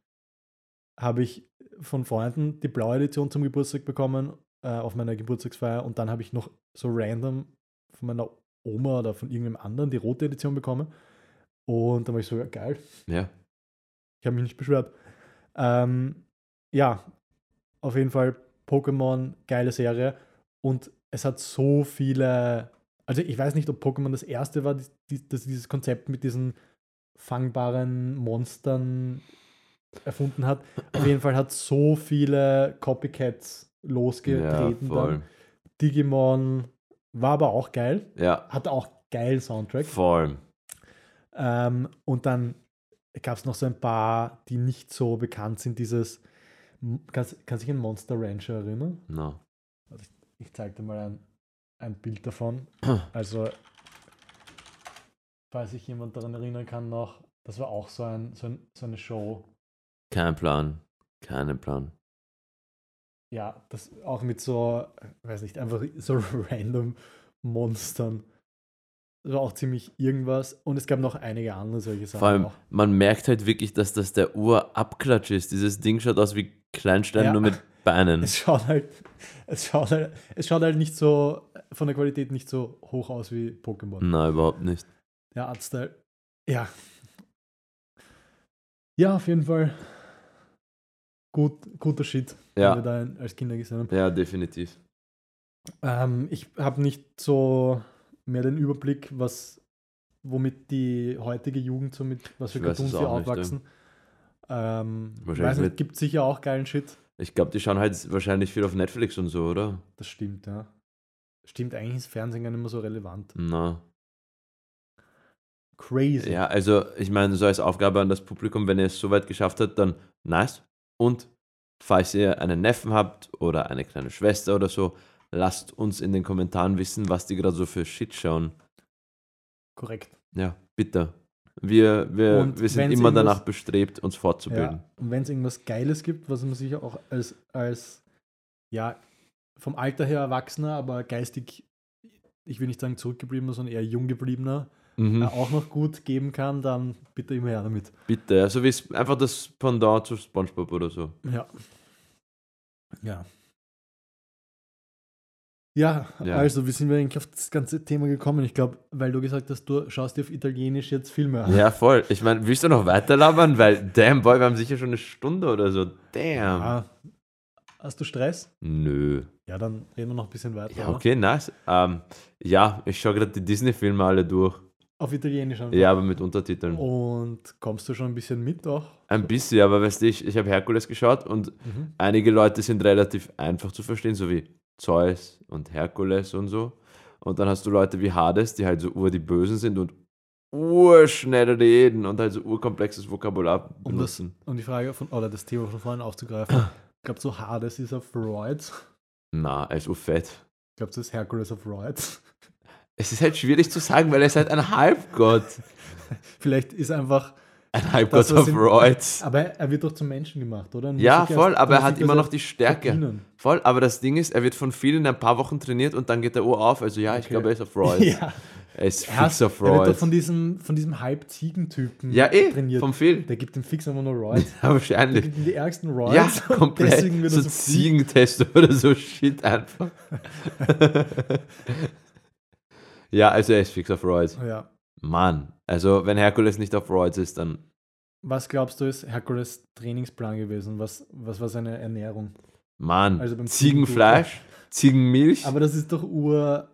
habe ich von Freunden die blaue Edition zum Geburtstag bekommen, äh, auf meiner Geburtstagsfeier. Und dann habe ich noch so random von meiner Oma oder von irgendeinem anderen die rote Edition bekommen. Und dann war ich so, ja, geil. Ja. Ich habe mich nicht beschwert. Ähm, ja, auf jeden Fall Pokémon, geile Serie. Und es hat so viele. Also, ich weiß nicht, ob Pokémon das erste war, die, die, das dieses Konzept mit diesen fangbaren Monstern erfunden hat. Auf jeden Fall hat so viele Copycats Ja, losgetreten. voll. dann. Digimon war aber auch geil. Ja, Hatte auch geilen Soundtrack. voll. Ähm, und dann gab es noch so ein paar, die nicht so bekannt sind. Dieses, kannst, du dich an Monster Rancher erinnern? No. Ich zeige dir mal ein, ein Bild davon. (clears throat) Also, falls sich jemand daran erinnern kann, noch Das war auch so, ein, so, ein, so eine Show. Kein Plan. Keinen Plan. Ja, das auch mit so, weiß nicht, einfach so (laughs) random Monstern. Das war auch ziemlich irgendwas. Und es gab noch einige andere solche Sachen. Vor allem, auch. man merkt halt wirklich, dass das der Urabklatsch ist. Dieses Ding schaut aus wie Kleinstein, Ja. nur mit Beinen. (laughs) Es schaut halt, es schaut halt, es schaut halt nicht so, von der Qualität nicht so hoch aus wie Pokémon. Nein, überhaupt nicht. Der Artstyle. Ja. Ja, auf jeden Fall. Gut, guter Shit, den wir Ja, da als Kinder gesehen haben. ja, definitiv. Ähm, ich habe nicht so mehr den Überblick, was, womit die heutige Jugend so mit, was für Cartoons sie auch nicht, aufwachsen. Ähm, Wahrscheinlich weiß nicht, gibt sicher auch geilen Shit. Ich glaube, die schauen halt wahrscheinlich viel auf Netflix und so, oder? Das stimmt, ja. Stimmt, eigentlich ist Fernsehen gar nicht mehr so relevant. Na. Crazy. Ja, also ich meine, so als Aufgabe an das Publikum, wenn ihr es so weit geschafft habt, dann nice. Und falls ihr einen Neffen habt oder eine kleine Schwester oder so, lasst uns in den Kommentaren wissen, was die gerade so für Shit schauen. Korrekt. Ja, bitte. Wir, wir, Und wir sind immer danach bestrebt, uns fortzubilden. Ja. Und wenn es irgendwas Geiles gibt, was man sicher auch als, als, ja, vom Alter her Erwachsener, aber geistig, ich will nicht sagen zurückgebliebener, sondern eher jung gebliebener, Mhm. äh, auch noch gut geben kann, dann bitte immer her damit. Bitte, also wie es einfach das Pendant zu Spongebob oder so. Ja. Ja. Ja, Ja. also wie sind wir eigentlich auf das ganze Thema gekommen? Ich glaube, weil du gesagt hast, du schaust dir auf Italienisch jetzt Filme an. Ja, voll. Ich meine, willst du noch weiter labern? Weil, damn boy, wir haben sicher schon eine Stunde oder so. Damn. Ah, hast du Stress? Nö. Ja, dann reden wir noch ein bisschen weiter. Ja, oder? okay, nice. Ähm, ja, ich schaue gerade die Disney-Filme alle durch. Auf Italienisch einfach. Ja, aber mit Untertiteln. Und kommst du schon ein bisschen mit auch? Ein bisschen, aber weißt du, ich, ich habe Herkules geschaut und Mhm. einige Leute sind relativ einfach zu verstehen, so wie Zeus und Herkules und so. Und dann hast du Leute wie Hades, die halt so ur die Bösen sind und urschnell reden und halt so urkomplexes Vokabular Um das, benutzen. um die Frage von, oder das Thema von vorhin aufzugreifen. Ich glaube, so Hades ist auf Roids. Na, er ist urfett. Ich glaube, das ist Hercules auf Roids. Es ist halt schwierig zu sagen, weil er ist halt ein Halbgott. (laughs) Vielleicht ist einfach, Ein Halbgott auf im- Roids. aber er wird doch zum Menschen gemacht, oder? Ja, voll, aber er hat immer noch die Stärke. Voll, aber das Ding ist, er wird von vielen in ein paar Wochen trainiert und dann geht der Uhr auf. Also ja, ich Okay. glaube, er ist auf (laughs) Roids. Ja, Er ist er, fix auf er wird doch Roids. von diesem, von diesem Halb-Ziegen-Typen Ja, eh, trainiert. vom Phil. Der gibt dem Fix einfach nur (laughs) Roids. Ja, Der wahrscheinlich. gibt ihm die ärgsten Roids. (laughs) Ja, komplett. Deswegen wird So so Ziegentest oder so Shit einfach. ja, also er ist fix auf Roids. Ja. Mann, also wenn Herkules nicht auf Roids ist, dann Was glaubst du, ist Hercules Trainingsplan gewesen? Was, was war seine Ernährung? Mann, Also beim Ziegenfleisch, Ziegenmilch. Aber das ist doch Ur.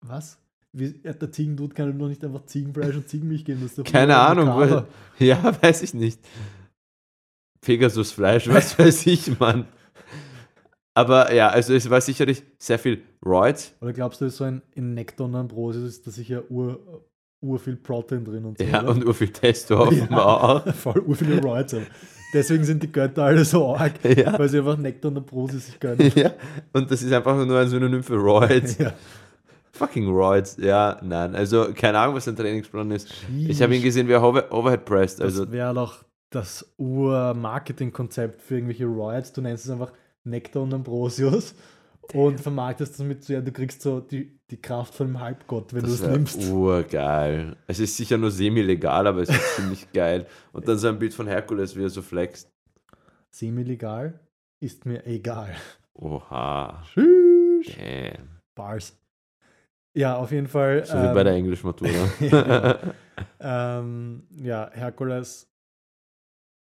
Was? Wie, der Ziegendude kann ihm doch nicht einfach Ziegenfleisch und Ziegenmilch geben. Das ist doch Keine Ahnung, weil, (laughs) ja, weiß ich nicht. Pegasusfleisch, was (laughs) weiß ich, Mann. Aber ja, also es war sicherlich sehr viel Roids. Oder glaubst du, ist so ein in Nektar und Ambrosis ist da sicher ur, ur viel Protein drin und so? Ja, oder? und urviel Testo offenbar auch. (laughs) Voll ur viele Roids. aber Deswegen sind die Götter alle so arg, (laughs) Ja. weil sie einfach Nektar und Ambrosis sich gönnen. (laughs) ja. Und das ist einfach nur ein Synonym für Roids. Ja. Fucking Roids. Ja, nein. Also keine Ahnung, was sein Trainingsplan ist. Ich habe ihn Sheesh. gesehen, wie er Over Overhead pressed. Das Also wäre doch das Ur-Marketing-Konzept für irgendwelche Roids. Du nennst es einfach Nektar und Ambrosius und vermarktest damit ja, du kriegst so die, die Kraft von einem Halbgott, wenn das du es nimmst. urgeil. Es ist sicher nur semi-legal, aber es ist ziemlich (laughs) geil. Und dann so ein Bild von Herkules, wie er so flext. Semi-legal ist mir egal. Oha. Tschüss. Damn. Bars. Ja, auf jeden Fall. So wie bei der ähm, Englischmatura. (laughs) Ja. (laughs) ähm, ja, Herkules.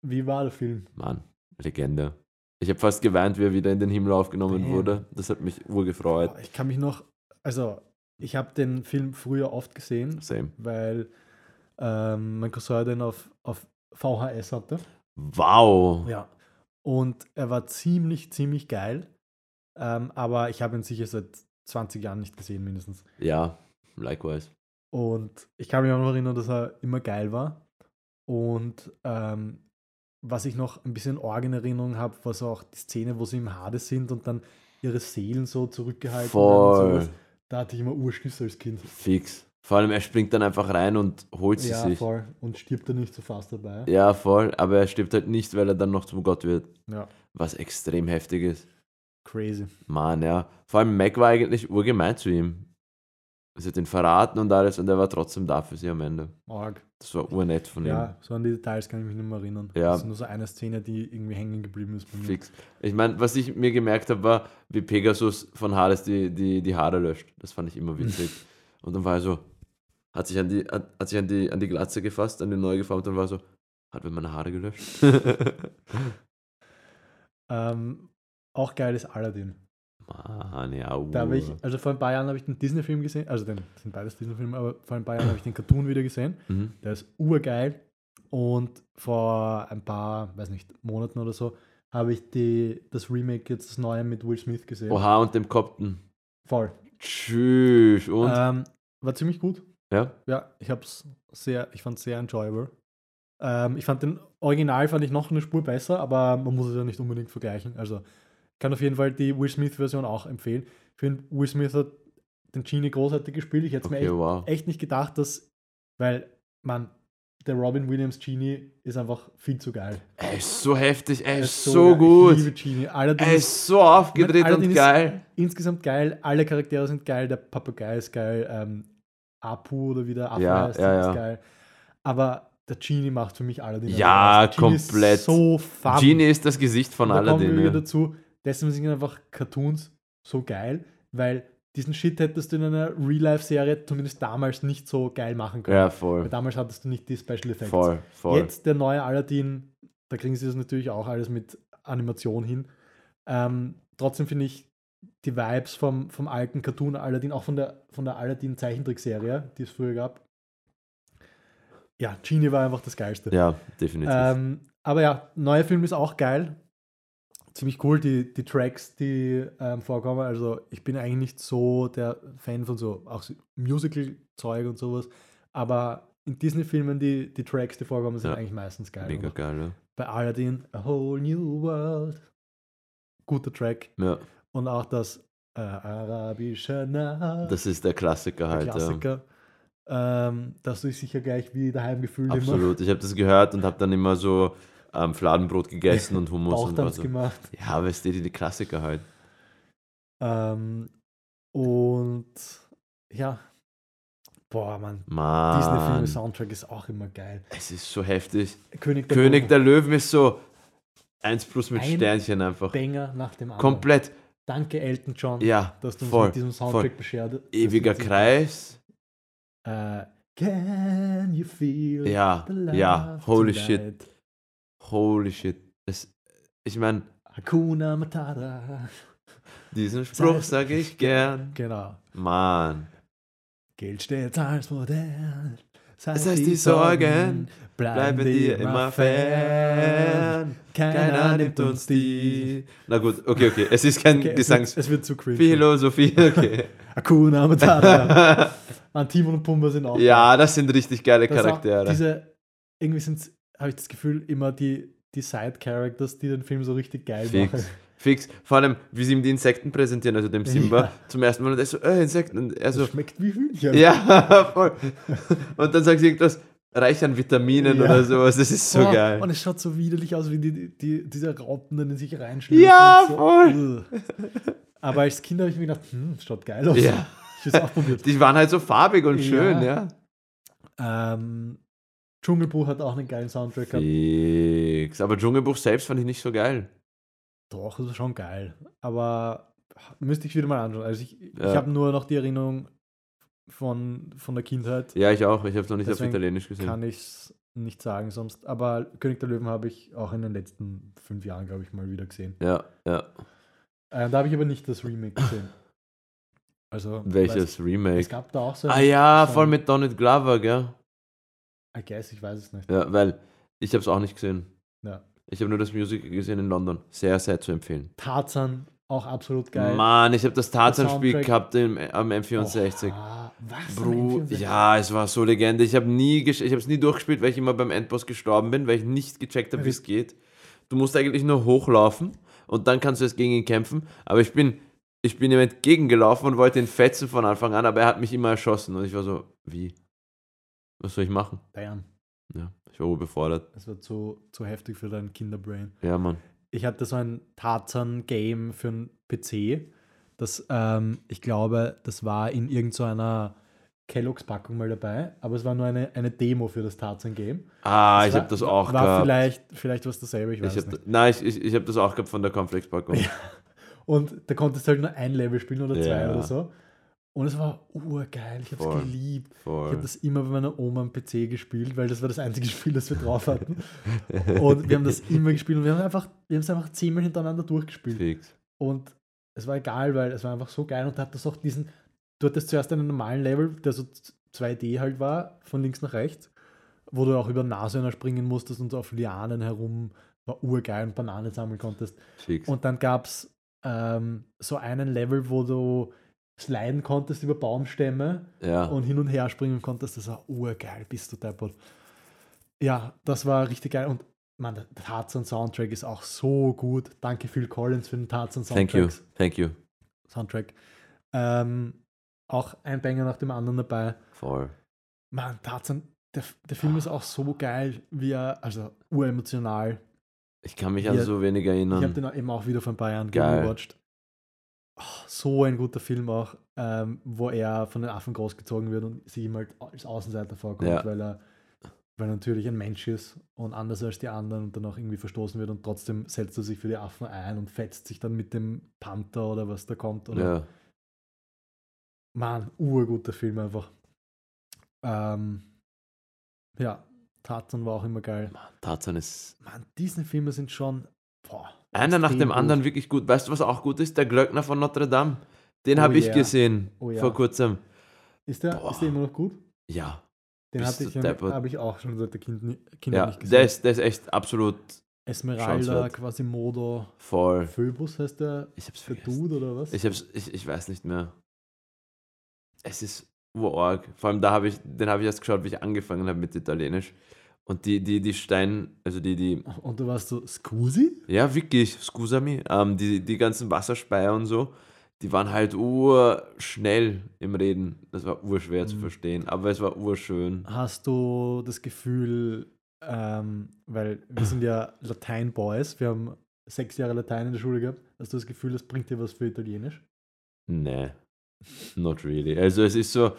Wie war der Film? Mann, Legende. Ich habe fast geweint, wie er wieder in den Himmel aufgenommen Damn. wurde. Das hat mich urgefreut. Ich kann mich noch, also ich habe den Film früher oft gesehen, Same. weil ähm, mein Cousin den auf, auf VHS hatte. Wow. Ja. Und er war ziemlich, ziemlich geil. Ähm, aber ich habe ihn sicher seit 20 Jahren nicht gesehen, mindestens. Ja, likewise. Und ich kann mich auch noch erinnern, dass er immer geil war. Und ähm, was ich noch ein bisschen arg in Erinnerung habe, war so auch die Szene, wo sie im Hades sind und dann ihre Seelen so zurückgehalten Voll. sowas. Da hatte ich immer Urschiss als Kind. Fix. Vor allem, er springt dann einfach rein und holt sie Ja, sich. voll. Und stirbt er nicht so fast dabei. Ja, voll. Aber er stirbt halt nicht, weil er dann noch zum Gott wird. Ja, Was extrem heftig ist. crazy. Mann, ja. Vor allem Mac war eigentlich urgemein zu ihm. Sie hat ihn verraten und alles und er war trotzdem da für sie am Ende. Arg. Das war urnett von ihm. Ja, so an die Details kann ich mich nicht mehr erinnern. Ja. Das ist nur so eine Szene, die irgendwie hängen geblieben ist bei mir. Fix. Ich meine, was ich mir gemerkt habe, war, wie Pegasus von Hades die, die, die Haare löscht. Das fand ich immer witzig. (laughs) und dann war er so, hat sich an die, hat, hat sich an die, an die Glatze gefasst, an die neu geformt und war so, hat mir meine Haare gelöscht. (laughs) Ähm, auch geil ist Aladdin. Mann, ja, uh. Da habe ich, also vor ein paar Jahren habe ich den Disney-Film gesehen, also den, das sind beides Disney-Filme, aber vor ein paar Jahren habe ich den Cartoon wieder gesehen. Mhm. Der ist urgeil. Und vor ein paar, weiß nicht, Monaten oder so, habe ich die, das Remake jetzt das neue mit Will Smith gesehen. Oha, und dem Kopten. Voll. Tschüss. Und? Ähm, war ziemlich gut. ja? Ja, ich habe es sehr, ich fand es sehr enjoyable. Ähm, ich fand den Original fand ich noch eine Spur besser, aber man muss es ja nicht unbedingt vergleichen. Also kann auf jeden Fall die Will Smith-Version auch empfehlen. Ich finde, Will Smith hat den Genie großartig gespielt. Ich hätte es mir Okay, echt, wow. echt nicht gedacht, dass, weil man, der Robin Williams Genie ist einfach viel zu geil. Er ist so heftig, er Er ist so geil. gut. Ich liebe Genie. Allerdings Er ist so aufgedreht Aladdin und ist- geil. insgesamt geil. Alle Charaktere sind geil. Der Papagei ist geil. Ähm, Apu oder wie der Affe Ja, heißt, ja, ist ja. geil. Aber der Genie macht für mich Aladdin. Ja. Genie ist komplett. so fun. Genie ist das Gesicht von da kommen wir Ja. dazu. Deswegen sind einfach Cartoons so geil, weil diesen Shit hättest du in einer Real-Life-Serie zumindest damals nicht so geil machen können. ja, Weil voll. damals hattest du nicht die Special Effects. Voll, voll. Jetzt der neue Aladdin, da kriegen sie das natürlich auch alles mit Animation hin. Ähm, trotzdem finde ich die Vibes vom, vom alten Cartoon Aladdin, auch von der, von der Aladdin Zeichentrickserie, die es früher gab. Ja, Genie war einfach das Geilste. Ja, definitiv. Ähm, aber ja, neuer Film ist auch geil. Ziemlich cool, die, die Tracks, die ähm, vorkommen. Also, ich bin eigentlich nicht so der Fan von so auch Musical-Zeug und sowas. Aber in Disney-Filmen, die, die Tracks, die vorkommen, sind Ja. eigentlich meistens geil. Mega geil, Bei Aladdin, A Whole New World. Guter Track. ja. ja. Und auch das äh, arabische Nacht. Das ist der Klassiker der halt. Ja. Klassiker. Ähm, dass du dich sicher gleich wie daheim gefühlt immer. Absolut. Ich habe das gehört und habe dann immer so ähm, Fladenbrot gegessen und Hummus und was. gemacht. Ja, weißt du, die, die Klassiker halt. Ähm, und ja, boah, Mann, Mann. Disney-Filme-Soundtrack ist auch immer geil. Es ist so heftig. König der, König Löwen, der Löwen ist so eins plus mit Ein Sternchen einfach. Banger nach dem anderen. Komplett. Danke, Elton John, Ja, dass du uns voll, mit diesem Soundtrack voll. beschert. Ewiger Kreis. Äh, can you feel Ja, ja, holy shit. Holy shit. Es, ich meine, Hakuna Matata. diesen Spruch sage ich gern. Genau. Mann. Geld steht als Modell. Das heißt, die Sorgen bleiben dir immer fern. Keiner nimmt uns die. Na gut, okay, okay. Es ist kein Okay, es, Gesangs. wird, es wird zu cringe. Philosophie, (laughs) okay. Hakuna Matata. (laughs) An Timon und Pumba sind auch. ja, das sind richtig geile Das Charaktere. Diese, irgendwie sind habe ich das Gefühl, immer die, die Side-Characters, die den Film so richtig geil Fix. machen. Fix. Vor allem, wie sie ihm die Insekten präsentieren, also dem Simba Ja. zum ersten Mal und er so, äh, Insekten. Und er so, Das schmeckt wie Hühnchen. ja, (laughs) voll. Und dann sagt sie irgendwas, reich an Vitaminen Ja. oder sowas. Das ist so Oh, geil. Und es schaut so widerlich aus, wie die, die, diese Raupen dann in sich reinschlüpfen. Ja, so. voll. Aber als Kind habe ich mir gedacht, hm, schaut geil aus. Ja. Ich habe es auch probiert. Die waren halt so farbig und schön, Ja. ja. Ähm, Dschungelbuch hat auch einen geilen Soundtrack gehabt. Fix. Aber Dschungelbuch selbst fand ich nicht so geil. Doch, das ist schon geil. Aber müsste ich wieder mal anschauen. Also ich, ich Ja. habe nur noch die Erinnerung von, von der Kindheit. Ja, ich auch. Ich habe es noch nicht Deswegen auf Italienisch gesehen. Kann ich es nicht sagen sonst. Aber König der Löwen habe ich auch in den letzten fünf Jahren, glaube ich, mal wieder gesehen. Ja, ja. Äh, da habe ich aber nicht das Remake gesehen. Also, Welches weiß- Remake? Es gab da auch so Ah ja, so voll mit Donald Glover, gell? I guess, ich weiß es nicht. Ja, weil ich habe es auch nicht gesehen. Ja. Ich habe nur das Musical gesehen in London. Sehr, sehr zu empfehlen. Tarzan, auch absolut geil. Mann, ich habe das Tarzan-Spiel gehabt im, am M64. Oha, was? Bro, M64? ja, es war so Legende. Ich habe nie, ich habe es nie durchgespielt, weil ich immer beim Endboss gestorben bin, weil ich nicht gecheckt habe, wie es geht. Du musst eigentlich nur hochlaufen und dann kannst du es gegen ihn kämpfen. Aber ich bin ich bin ihm entgegengelaufen und wollte ihn fetzen von Anfang an, aber er hat mich immer erschossen. Und ich war so, wie? Was soll ich machen? Damn. Ja, ich war überfordert. Das war zu, zu heftig für dein Kinderbrain. Ja, Mann. Ich hatte so ein Tarzan-Game für einen PC. Das, ähm, ich glaube, das war in irgendeiner Kelloggs-Packung mal dabei, aber es war nur eine, eine Demo für das Tarzan-Game. Ah, Es ich habe das auch War gehabt. vielleicht, vielleicht was dasselbe, ich weiß ich es hab, nicht. nein, ich, ich, ich habe das auch gehabt von der Cornflakes-Packung. (laughs) Und da konntest du halt nur ein Level spielen oder zwei Ja. oder so. Und es war urgeil, ich habe es geliebt. Ich Voll. habe das immer bei meiner Oma am PC gespielt, weil das war das einzige (laughs) Spiel, das wir drauf hatten. Und wir haben das immer gespielt und wir haben einfach, wir haben es einfach zehnmal hintereinander durchgespielt. Fix. Und es war egal, weil es war einfach so geil und hat das auch diesen, du hattest zuerst einen normalen Level, der so 2D halt war, von links nach rechts, wo du auch über Nashörner springen musstest und so auf Lianen herum, war urgeil und Bananen sammeln konntest. Fix. Und dann gab es ähm, so einen Level, wo du sliden konntest über Baumstämme ja. und hin und her springen konntest. Das war urgeil, bist du deppert. Ja, das war richtig geil. Und man, der Tarzan-Soundtrack ist auch so gut. Danke Phil Collins für den Thank you. Tarzan-Soundtrack. Thank you. Soundtrack. Ähm, auch ein Banger nach dem anderen dabei. Voll. Mann, Tarzan, der, der Film ist auch so geil, wie er, also uremotional. Ich kann mich an so wenig Ich habe erinnern. den auch eben auch wieder vor ein paar Jahren gewatcht. So ein guter Film auch, ähm, wo er von den Affen großgezogen wird und sich ihm halt als Außenseiter vorkommt, Ja. weil er weil er natürlich ein Mensch ist und anders als die anderen und dann auch irgendwie verstoßen wird und trotzdem setzt er sich für die Affen ein und fetzt sich dann mit dem Panther oder was da kommt. Oder Ja. Mann, urguter Film einfach. Ähm, ja, Tarzan war auch immer geil. Tarzan ist Mann, Disney-Filme sind schon boah, einer nach dem anderen wirklich gut. Weißt du, was auch gut ist? Der Glöckner von Notre Dame. Den Oh habe ich yeah. gesehen Oh ja. vor kurzem. Ist der, Boah. ist der immer noch gut? Ja. Den hatte ich, habe ich auch schon seit der kind, Kinder Ja, nicht gesehen. der ist, der ist echt absolut Esmeralda, schauenswert. Quasimodo, voll. Phoebus heißt der, Ich hab's der vergessen. Dude oder was? Ich, hab's, ich, ich weiß nicht mehr. Es ist urorg. Vor allem da habe ich, den habe ich erst geschaut, wie ich angefangen habe mit Italienisch. Und die, die, die Stein, also die, die, Und du warst so, Scusi? ja wirklich, scusami, ähm, die, die ganzen Wasserspeier und so, die waren halt urschnell im Reden. Das war urschwer zu Mhm. verstehen, aber es war urschön. Hast du das Gefühl, ähm, weil wir sind ja Latein-Boys, wir haben sechs Jahre Latein in der Schule gehabt, hast du das Gefühl, das bringt dir was für Italienisch? Nee, not really. Also es ist so,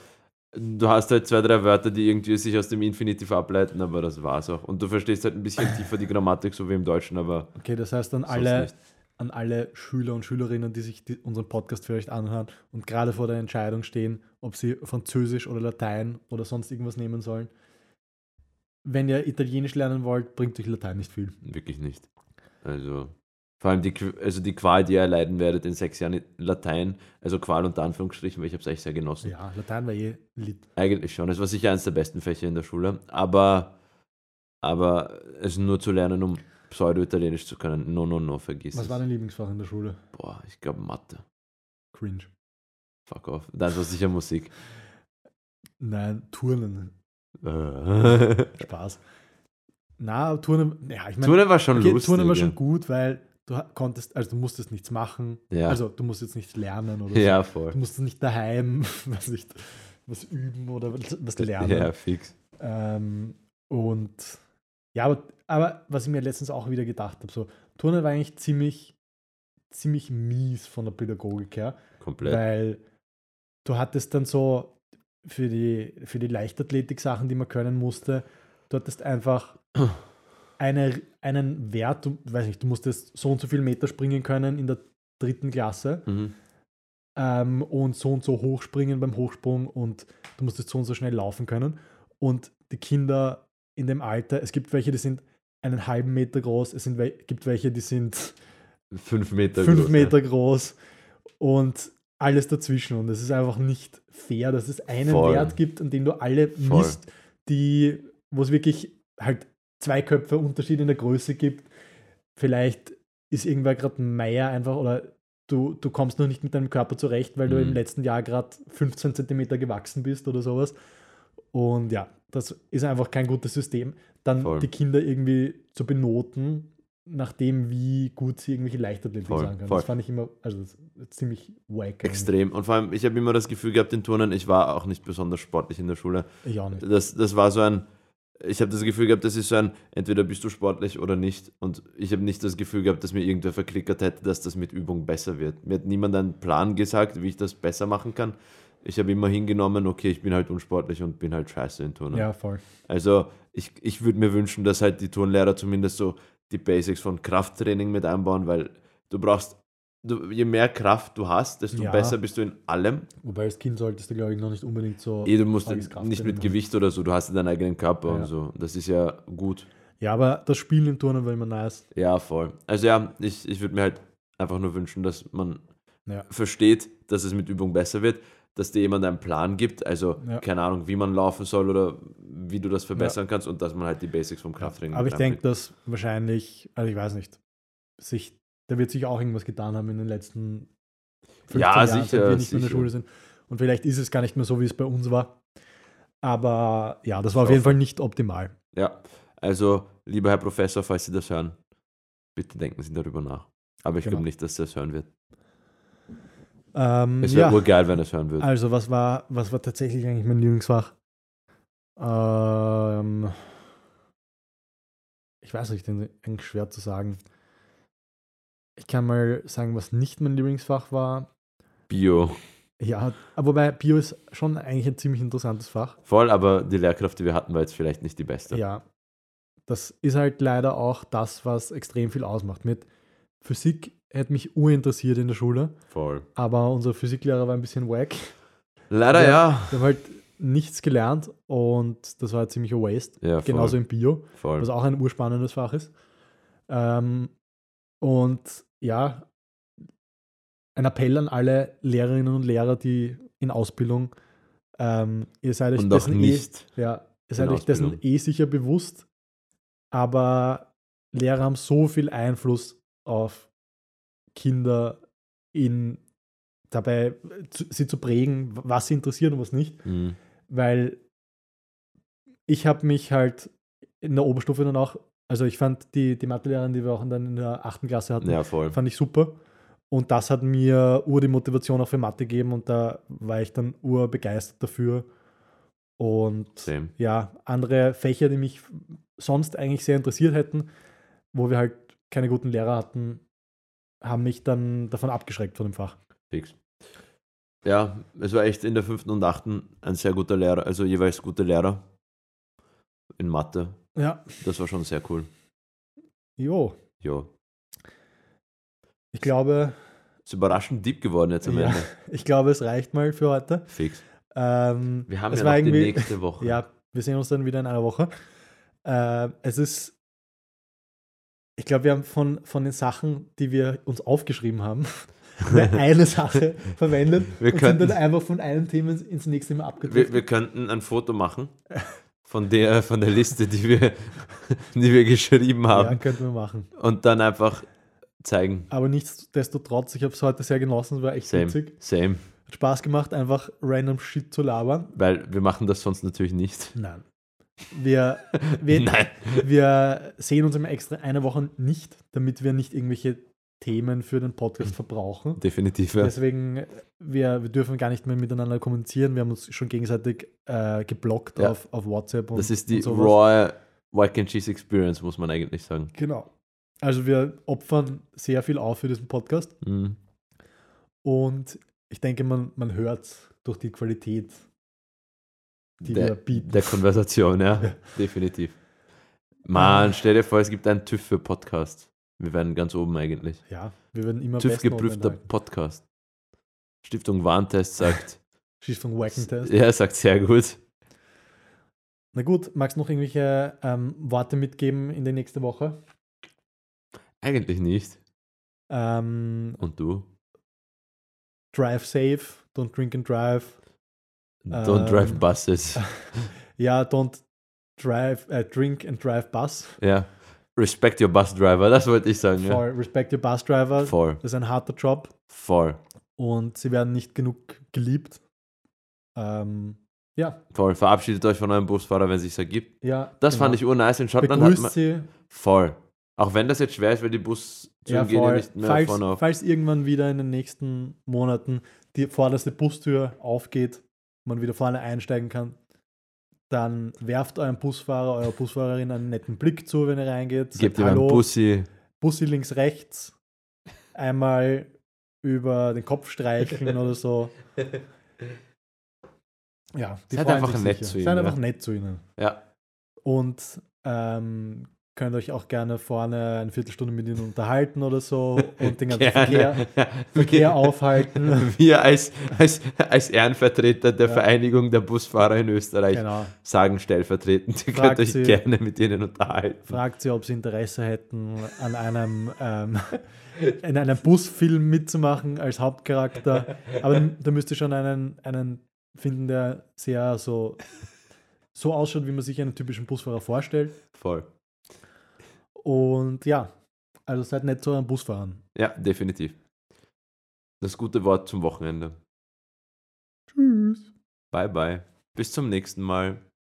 du hast halt zwei, drei Wörter, die irgendwie sich aus dem Infinitiv ableiten, aber das war's auch. Und du verstehst halt ein bisschen (laughs) tiefer die Grammatik, so wie im Deutschen, aber Okay, das heißt an sonst alle, nicht. an alle Schüler und Schülerinnen, die sich die, unseren Podcast vielleicht anhören und gerade vor der Entscheidung stehen, ob sie Französisch oder Latein oder sonst irgendwas nehmen sollen. Wenn ihr Italienisch lernen wollt, bringt euch Latein nicht viel. Wirklich nicht. Also, vor allem die, also die Qual, die ihr erleiden werdet in sechs Jahren in Latein, also Qual unter Anführungsstrichen, weil ich habe es echt sehr genossen. Ja, Latein war eh lit. Eigentlich schon. Es war sicher eines der besten Fächer in der Schule, aber, aber es nur zu lernen, um Pseudo-Italienisch zu können. No, no, no, vergiss Was war dein Lieblingsfach in der Schule? Boah, ich glaube Mathe. Cringe. Fuck off. Das war sicher Musik. Nein, Turnen. Äh. (laughs) Spaß. Na, Turnen, ja, ich meine, Turnen war schon okay, lustig. Turnen war schon gut, weil du konntest, also du musstest nichts machen. Ja. Also du musst jetzt nichts lernen oder (laughs) Ja, so. voll. Du musst nicht daheim (laughs) was, nicht, was üben oder was, was lernen. Ja, fix. Ähm, und ja, aber, aber was ich mir letztens auch wieder gedacht habe, so Turnen war eigentlich ziemlich, ziemlich mies von der Pädagogik her, Komplett. weil du hattest dann so für die, für die Leichtathletik-Sachen, die man können musste, du hattest einfach (clears throat) eine, einen Wert, du, weiß nicht, du musstest so und so viel Meter springen können in der dritten Klasse Mhm. ähm, und so und so hoch springen beim Hochsprung und du musstest so und so schnell laufen können. Und die Kinder in dem Alter, es gibt welche, die sind einen halben Meter groß, es sind gibt welche, die sind Fünf Meter fünf groß, Meter groß und alles dazwischen. Und es ist einfach nicht fair, dass es einen Voll. Wert gibt, an dem du alle Voll. misst, die, wo es wirklich halt zwei Köpfe Unterschied in der Größe gibt. Vielleicht ist irgendwer gerade Meier einfach oder du, du kommst noch nicht mit deinem Körper zurecht, weil du Mhm. im letzten Jahr gerade 15 Zentimeter gewachsen bist oder sowas. Und ja, das ist einfach kein gutes System. Dann Voll. die Kinder irgendwie zu benoten, nachdem, wie gut sie irgendwelche Leichtathletik Voll, sagen können. voll. Das fand ich immer also ziemlich wack. Extrem. Und vor allem, ich habe immer das Gefühl gehabt, in Turnen, ich war auch nicht besonders sportlich in der Schule. Ich auch nicht. Das, das war so ein, ich habe das Gefühl gehabt, das ist so ein, entweder bist du sportlich oder nicht. Und ich habe nicht das Gefühl gehabt, dass mir irgendwer verklickert hätte, dass das mit Übung besser wird. Mir hat niemand einen Plan gesagt, wie ich das besser machen kann. Ich habe immer hingenommen, okay, ich bin halt unsportlich und bin halt scheiße in Turnen. Ja, voll. Also ich, ich würde mir wünschen, dass halt die Turnlehrer zumindest so die Basics von Krafttraining mit einbauen, weil du brauchst, du, je mehr Kraft du hast, desto Ja. besser bist du in allem. Wobei als Kind solltest du, glaube ich, noch nicht unbedingt so. Eh, du musst nicht mit. Gewicht oder so, du hast ja deinen eigenen Körper Ja. und so. Das ist ja gut. Ja, aber das Spielen im Turnen war immer nice. Ja, voll. Also ja, ich, ich würde mir halt einfach nur wünschen, dass man Ja. versteht, dass es mit Übung besser wird, dass dir jemand einen Plan gibt, also Ja. keine Ahnung, wie man laufen soll oder wie du das verbessern kannst und dass man halt die Basics vom Krafttraining Aber ich denke, dass wahrscheinlich, also ich weiß nicht, sich, da wird sich auch irgendwas getan haben in den letzten 15 Ja, Jahren, sicher, seit wir nicht mehr in der sicher. Schule sind. Und vielleicht ist es gar nicht mehr so, wie es bei uns war. Aber ja, das war auf jeden. Fall nicht optimal. Ja, also lieber Herr Professor, falls Sie das hören, bitte denken Sie darüber nach. Aber ich Genau. glaube nicht, dass er das hören wird. Ähm, Es wäre ja, urgeil, wenn er es hören würde. also was war, was war tatsächlich eigentlich mein Lieblingsfach? Ähm, ich weiß nicht, eigentlich schwer zu sagen. Ich kann mal sagen, was nicht mein Lieblingsfach war. Bio. Ja, aber wobei Bio ist schon eigentlich ein ziemlich interessantes Fach. Voll, aber die Lehrkraft, die wir hatten, war jetzt vielleicht nicht die beste. Ja. Das ist halt leider auch das, was extrem viel ausmacht. Mit Physik hätte mich urinteressiert in der Schule, Voll. aber unser Physiklehrer war ein bisschen wack. Leider Ja. ja. Wir haben halt nichts gelernt und das war ein ziemlicher Waste. Ja, voll. Genauso im Bio, voll. was auch ein urspannendes Fach ist. Ähm, und ja, ein Appell an alle Lehrerinnen und Lehrer, die in Ausbildung, ähm, ihr seid euch Und dessen nicht. eh, ja, ihr seid euch dessen eh sicher bewusst, aber Lehrer haben so viel Einfluss auf Kinder in dabei zu, sie zu prägen, was sie interessiert und was nicht Mhm. weil ich habe mich halt in der Oberstufe dann auch, also ich fand die, die Mathelehrerin, die wir auch dann in der achten Klasse hatten, Ja, fand ich super. Und das hat mir ur die Motivation auch für Mathe gegeben und da war ich dann ur begeistert dafür. Und Same. ja, andere Fächer, die mich sonst eigentlich sehr interessiert hätten, wo wir halt keine guten Lehrer hatten, haben mich dann davon abgeschreckt von dem Fach. Fix. Ja, es war echt in der fünften und achten ein sehr guter Lehrer, also jeweils gute Lehrer in Mathe. Ja, Das war schon sehr cool. jo. Ja. Ich glaube, Ist überraschend deep geworden jetzt am ja, Ende. (laughs) ich glaube, es reicht mal für heute. Fix. Ähm, Wir haben es ja war noch die nächste (laughs) Woche. Ja, wir sehen uns dann wieder in einer Woche. Äh, es ist, ich glaube, wir haben von, von den Sachen, die wir uns aufgeschrieben haben, (laughs) eine Sache verwendet Wir und könnten- sind dann einfach von einem Thema ins nächste Mal Wir, abgedriftet. wir könnten ein Foto machen von der, von der Liste, die wir, die wir geschrieben ja, haben könnten wir machen. und dann einfach zeigen. Aber nichtsdestotrotz, ich habe es heute sehr genossen, es war echt Same. witzig. Same. Hat Spaß gemacht, einfach random Shit zu labern. Weil wir machen das sonst natürlich nicht. Nein. Wir, wir, (laughs) Nein. wir sehen uns immer extra eine Woche nicht, damit wir nicht irgendwelche Themen für den Podcast verbrauchen. Definitiv. Ja. Deswegen, wir, wir dürfen gar nicht mehr miteinander kommunizieren. Wir haben uns schon gegenseitig äh, geblockt Ja. auf, auf WhatsApp. Und, Das ist die raw White and Cheese Experience, muss man eigentlich sagen. Genau. Also wir opfern sehr viel auf für diesen Podcast Mhm. und ich denke, man, man hört durch die Qualität, die wir Der, bieten. der Konversation, ja. (laughs) Ja. Definitiv. Mann, stell dir vor, es gibt einen TÜV für Podcast. Wir werden ganz oben eigentlich. ja, wir werden immer TÜV geprüfter. Podcast. Stiftung Warntest sagt, (laughs) Stiftung Wacken-Test. er sagt sehr gut. Na gut, magst du noch irgendwelche ähm, Worte mitgeben in die nächste Woche? Eigentlich nicht. Ähm, Und du? drive safe, don't drink and drive. Don't Ähm, drive buses. (laughs) Ja, don't drive, äh, drink and drive bus. ja. Respect your bus driver, das wollte ich sagen. Ja. Voll, respect your bus driver. Voll. Das ist ein harter Job Voll. und sie werden nicht genug geliebt. Ähm, ja, Voll. Verabschiedet euch von eurem Busfahrer, wenn es sich ergibt. ja. Das genau. fand ich urnice. In Schottland hat Begrüßt man. sie. Voll. Auch wenn das jetzt schwer ist, weil die Buszüge Ja, gehen ja nicht mehr falls, von auf. falls irgendwann wieder in den nächsten Monaten die vorderste Bustür aufgeht, man wieder vorne einsteigen kann, dann werft eurem Busfahrer, eurer Busfahrerin einen netten Blick zu, wenn ihr reingeht. Gebt Sagt, ihm einen Hallo, Bussi. Bussi links, rechts, einmal über den Kopf streichen (laughs) oder so. Ja, die Seid einfach nett sicher. zu ihnen, Seid ja. einfach nett zu ihnen. Ja. Und ähm, könnt euch auch gerne vorne eine Viertelstunde mit ihnen unterhalten oder so (laughs) und den ganzen Verkehr, (laughs) Verkehr aufhalten. (laughs) Wir als, als, als Ehrenvertreter der Ja. Vereinigung der Busfahrer in Österreich Genau. sagen stellvertretend, ihr Fragt könnt euch sie- gerne mit ihnen unterhalten. Fragt sie, ob sie Interesse hätten, an einem, ähm, in einem Busfilm mitzumachen als Hauptcharakter. Aber da müsst ihr schon einen, einen finden, der sehr so, so ausschaut, wie man sich einen typischen Busfahrer vorstellt. Voll. Und ja, also seid nett zu euren Busfahrern. Ja, definitiv. Das gute Wort zum Wochenende. Tschüss. Bye bye. Bis zum nächsten Mal.